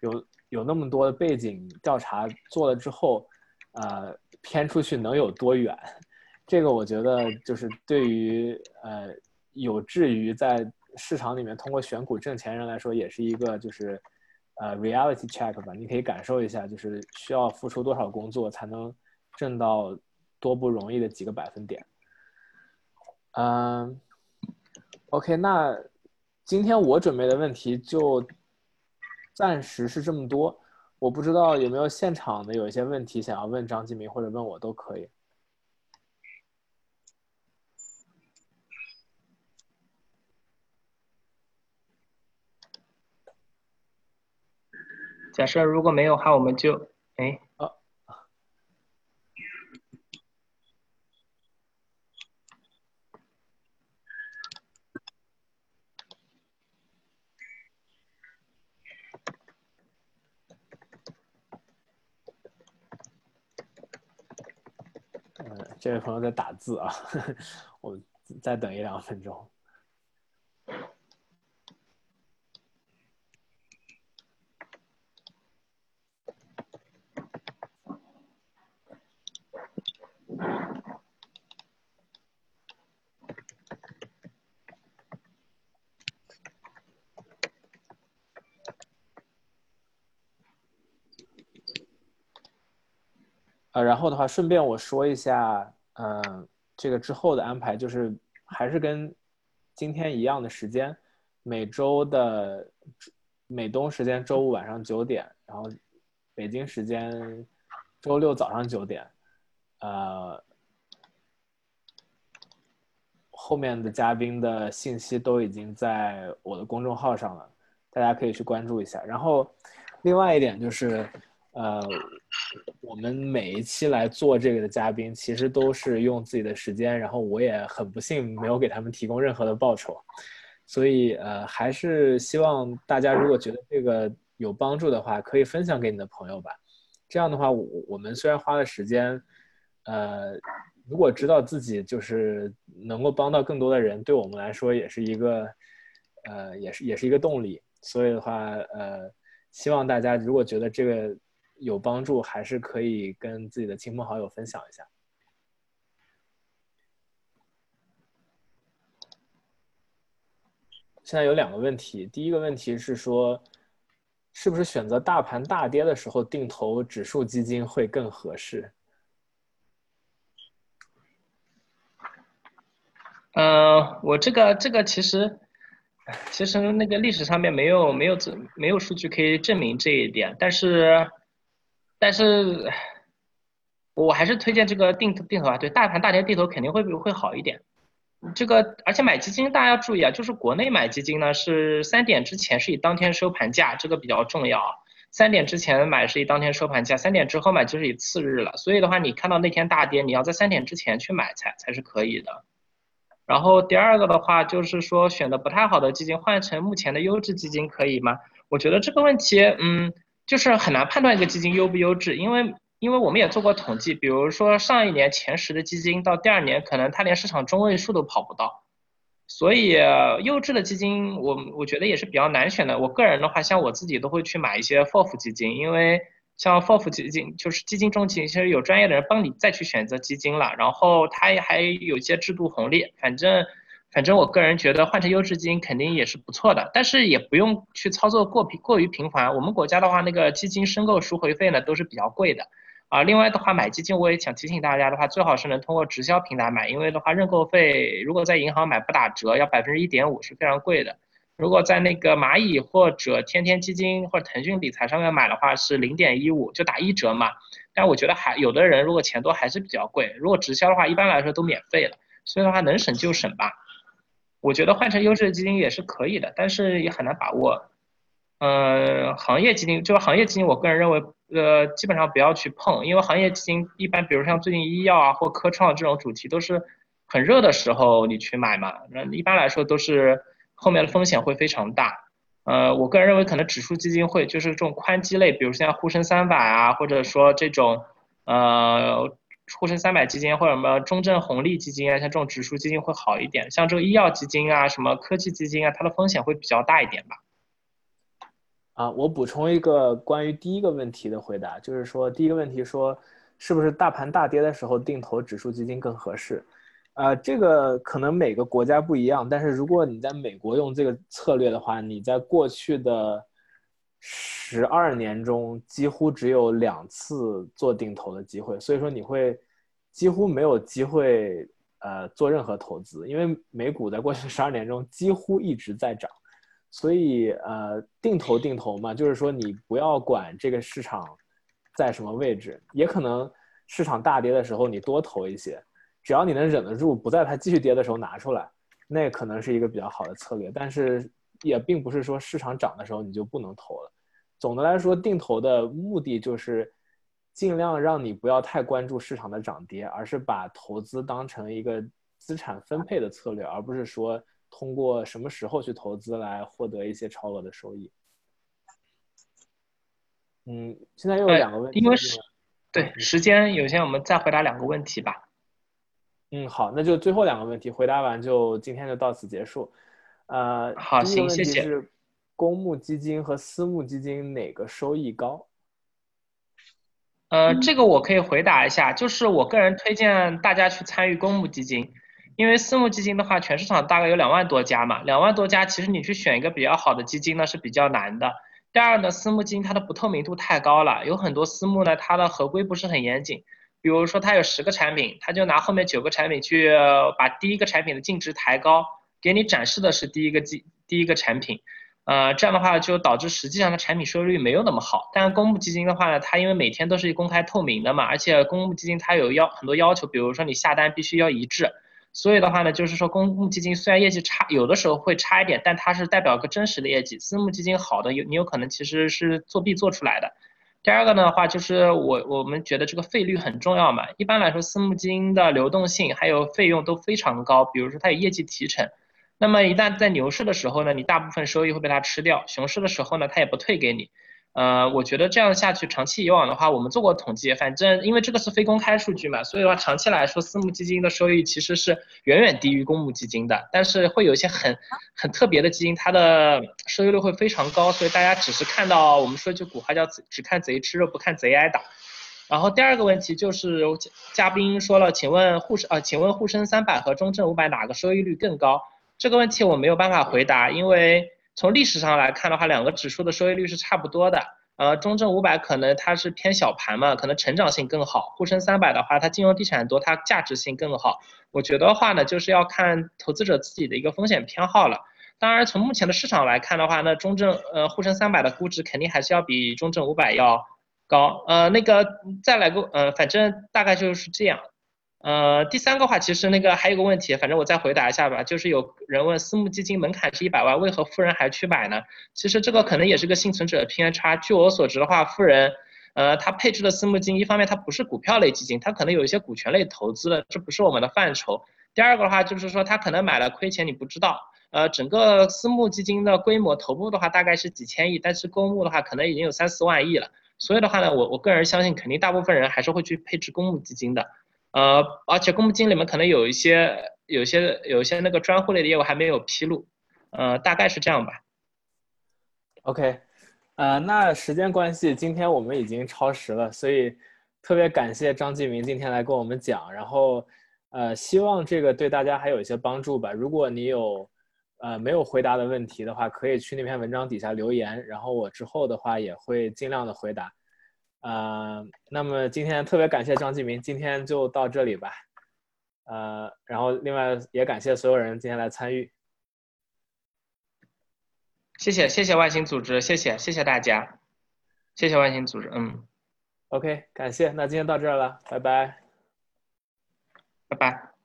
有有那么多的背景调查做了之后，呃，偏出去能有多远？这个我觉得就是对于呃有志于在。市场里面通过选股挣钱人来说，也是一个就是，呃，reality check 吧。你可以感受一下，就是需要付出多少工作才能挣到多不容易的几个百分点。嗯，OK，那今天我准备的问题就暂时是这么多。我不知道有没有现场的有一些问题想要问张继明或者问我都可以。假设如果没有的话，我们就哎，啊，嗯，这位朋友在打字啊，我再等一两分钟。然后的话，顺便我说一下，嗯，这个之后的安排就是还是跟今天一样的时间，每周的美东时间周五晚上九点，然后北京时间周六早上九点，呃，后面的嘉宾的信息都已经在我的公众号上了，大家可以去关注一下。然后，另外一点就是。呃，我们每一期来做这个的嘉宾，其实都是用自己的时间，然后我也很不幸没有给他们提供任何的报酬，所以呃，还是希望大家如果觉得这个有帮助的话，可以分享给你的朋友吧。这样的话，我我们虽然花了时间，呃，如果知道自己就是能够帮到更多的人，对我们来说也是一个，呃，也是也是一个动力。所以的话，呃，希望大家如果觉得这个。有帮助，还是可以跟自己的亲朋好友分享一下。现在有两个问题，第一个问题是说，是不是选择大盘大跌的时候定投指数基金会更合适？嗯，我这个这个其实，其实那个历史上面没有没有没有数据可以证明这一点，但是。但是，我还是推荐这个定定投啊，对，大盘大跌定投肯定会会好一点。这个而且买基金大家要注意啊，就是国内买基金呢是三点之前是以当天收盘价，这个比较重要。三点之前买是以当天收盘价，三点之后买就是以次日了。所以的话，你看到那天大跌，你要在三点之前去买才才是可以的。然后第二个的话就是说，选的不太好的基金换成目前的优质基金可以吗？我觉得这个问题，嗯。就是很难判断一个基金优不优质，因为因为我们也做过统计，比如说上一年前十的基金到第二年，可能它连市场中位数都跑不到，所以优质的基金，我我觉得也是比较难选的。我个人的话，像我自己都会去买一些 FOF 基金，因为像 FOF 基金就是基金中，其实有专业的人帮你再去选择基金了，然后它也还有一些制度红利。反正反正我个人觉得换成优质基金肯定也是不错的，但是也不用去操作过频过于频繁。我们国家的话，那个基金申购赎回费呢都是比较贵的。啊，另外的话，买基金我也想提醒大家的话，最好是能通过直销平台买，因为的话认购费如果在银行买不打折，要百分之一点五是非常贵的。如果在那个蚂蚁或者天天基金或者腾讯理财上面买的话是零点一五，就打一折嘛。但我觉得还有的人如果钱多还是比较贵，如果直销的话一般来说都免费了，所以的话能省就省吧。我觉得换成优质的基金也是可以的，但是也很难把握。呃，行业基金就是行业基金，我个人认为。呃，基本上不要去碰，因为行业基金一般，比如像最近医药啊或科创这种主题都是很热的时候，你去买嘛，那一般来说都是后面的风险会非常大。呃，我个人认为可能指数基金会就是这种宽基类，比如像沪深三百啊，或者说这种呃沪深三百基金或者什么中证红利基金啊，像这种指数基金会好一点。像这个医药基金啊，什么科技基金啊，它的风险会比较大一点吧。啊，我补充一个关于第一个问题的回答，就是说第一个问题说，是不是大盘大跌的时候定投指数基金更合适？啊，这个可能每个国家不一样，但是如果你在美国用这个策略的话，你在过去的十二年中几乎只有两次做定投的机会，所以说你会几乎没有机会呃做任何投资，因为美股在过去十二年中几乎一直在涨。所以，呃，定投定投嘛，就是说你不要管这个市场在什么位置，也可能市场大跌的时候你多投一些，只要你能忍得住，不在它继续跌的时候拿出来，那可能是一个比较好的策略。但是也并不是说市场涨的时候你就不能投了。总的来说，定投的目的就是尽量让你不要太关注市场的涨跌，而是把投资当成一个资产分配的策略，而不是说。通过什么时候去投资来获得一些超额的收益？嗯，现在又有两个问题，因为是对时间有限，我们再回答两个问题吧。嗯，好，那就最后两个问题回答完，就今天就到此结束。呃，好，行，谢谢。是公募基金和私募基金哪个收益高？呃，这个我可以回答一下，就是我个人推荐大家去参与公募基金。因为私募基金的话，全市场大概有两万多家嘛，两万多家，其实你去选一个比较好的基金呢是比较难的。第二呢，私募基金它的不透明度太高了，有很多私募呢，它的合规不是很严谨。比如说它有十个产品，它就拿后面九个产品去把第一个产品的净值抬高，给你展示的是第一个基第一个产品，呃，这样的话就导致实际上它产品收益率没有那么好。但公募基金的话呢，它因为每天都是公开透明的嘛，而且公募基金它有要很多要求，比如说你下单必须要一致。所以的话呢，就是说公募基金虽然业绩差，有的时候会差一点，但它是代表个真实的业绩。私募基金好的有你有可能其实是作弊做出来的。第二个的话就是我我们觉得这个费率很重要嘛。一般来说，私募基金的流动性还有费用都非常高，比如说它有业绩提成。那么一旦在牛市的时候呢，你大部分收益会被它吃掉；熊市的时候呢，它也不退给你。呃，我觉得这样下去，长期以往的话，我们做过统计，反正因为这个是非公开数据嘛，所以的话，长期来说，私募基金的收益其实是远远低于公募基金的。但是会有一些很很特别的基金，它的收益率会非常高，所以大家只是看到我们说一句古话叫只看贼吃肉，不看贼挨打。然后第二个问题就是嘉宾说了，请问沪深啊，请问沪深三百和中证五百哪个收益率更高？这个问题我没有办法回答，因为。从历史上来看的话，两个指数的收益率是差不多的。呃，中证五百可能它是偏小盘嘛，可能成长性更好。沪深三百的话，它金融地产多，它价值性更好。我觉得话呢，就是要看投资者自己的一个风险偏好了。当然，从目前的市场来看的话，那中证呃沪深三百的估值肯定还是要比中证五百要高。呃，那个再来个呃，反正大概就是这样。呃，第三个话，其实那个还有个问题，反正我再回答一下吧。就是有人问，私募基金门槛是一百万，为何富人还去买呢？其实这个可能也是个幸存者的偏差。据我所知的话，富人，呃，他配置的私募基金，一方面它不是股票类基金，它可能有一些股权类投资的，这不是我们的范畴。第二个的话，就是说他可能买了亏钱，你不知道。呃，整个私募基金的规模，头部的话大概是几千亿，但是公募的话可能已经有三四万亿了。所以的话呢，我我个人相信，肯定大部分人还是会去配置公募基金的。呃，而且公募基金里面可能有一些有些有些那个专户类的业务还没有披露，呃，大概是这样吧。OK，呃，那时间关系，今天我们已经超时了，所以特别感谢张继明今天来跟我们讲，然后呃，希望这个对大家还有一些帮助吧。如果你有呃没有回答的问题的话，可以去那篇文章底下留言，然后我之后的话也会尽量的回答。呃，那么今天特别感谢张继明，今天就到这里吧。呃，然后另外也感谢所有人今天来参与。谢谢谢谢外星组织，谢谢谢谢大家，谢谢外星组织，嗯，OK，感谢，那今天到这儿了，拜拜，拜拜。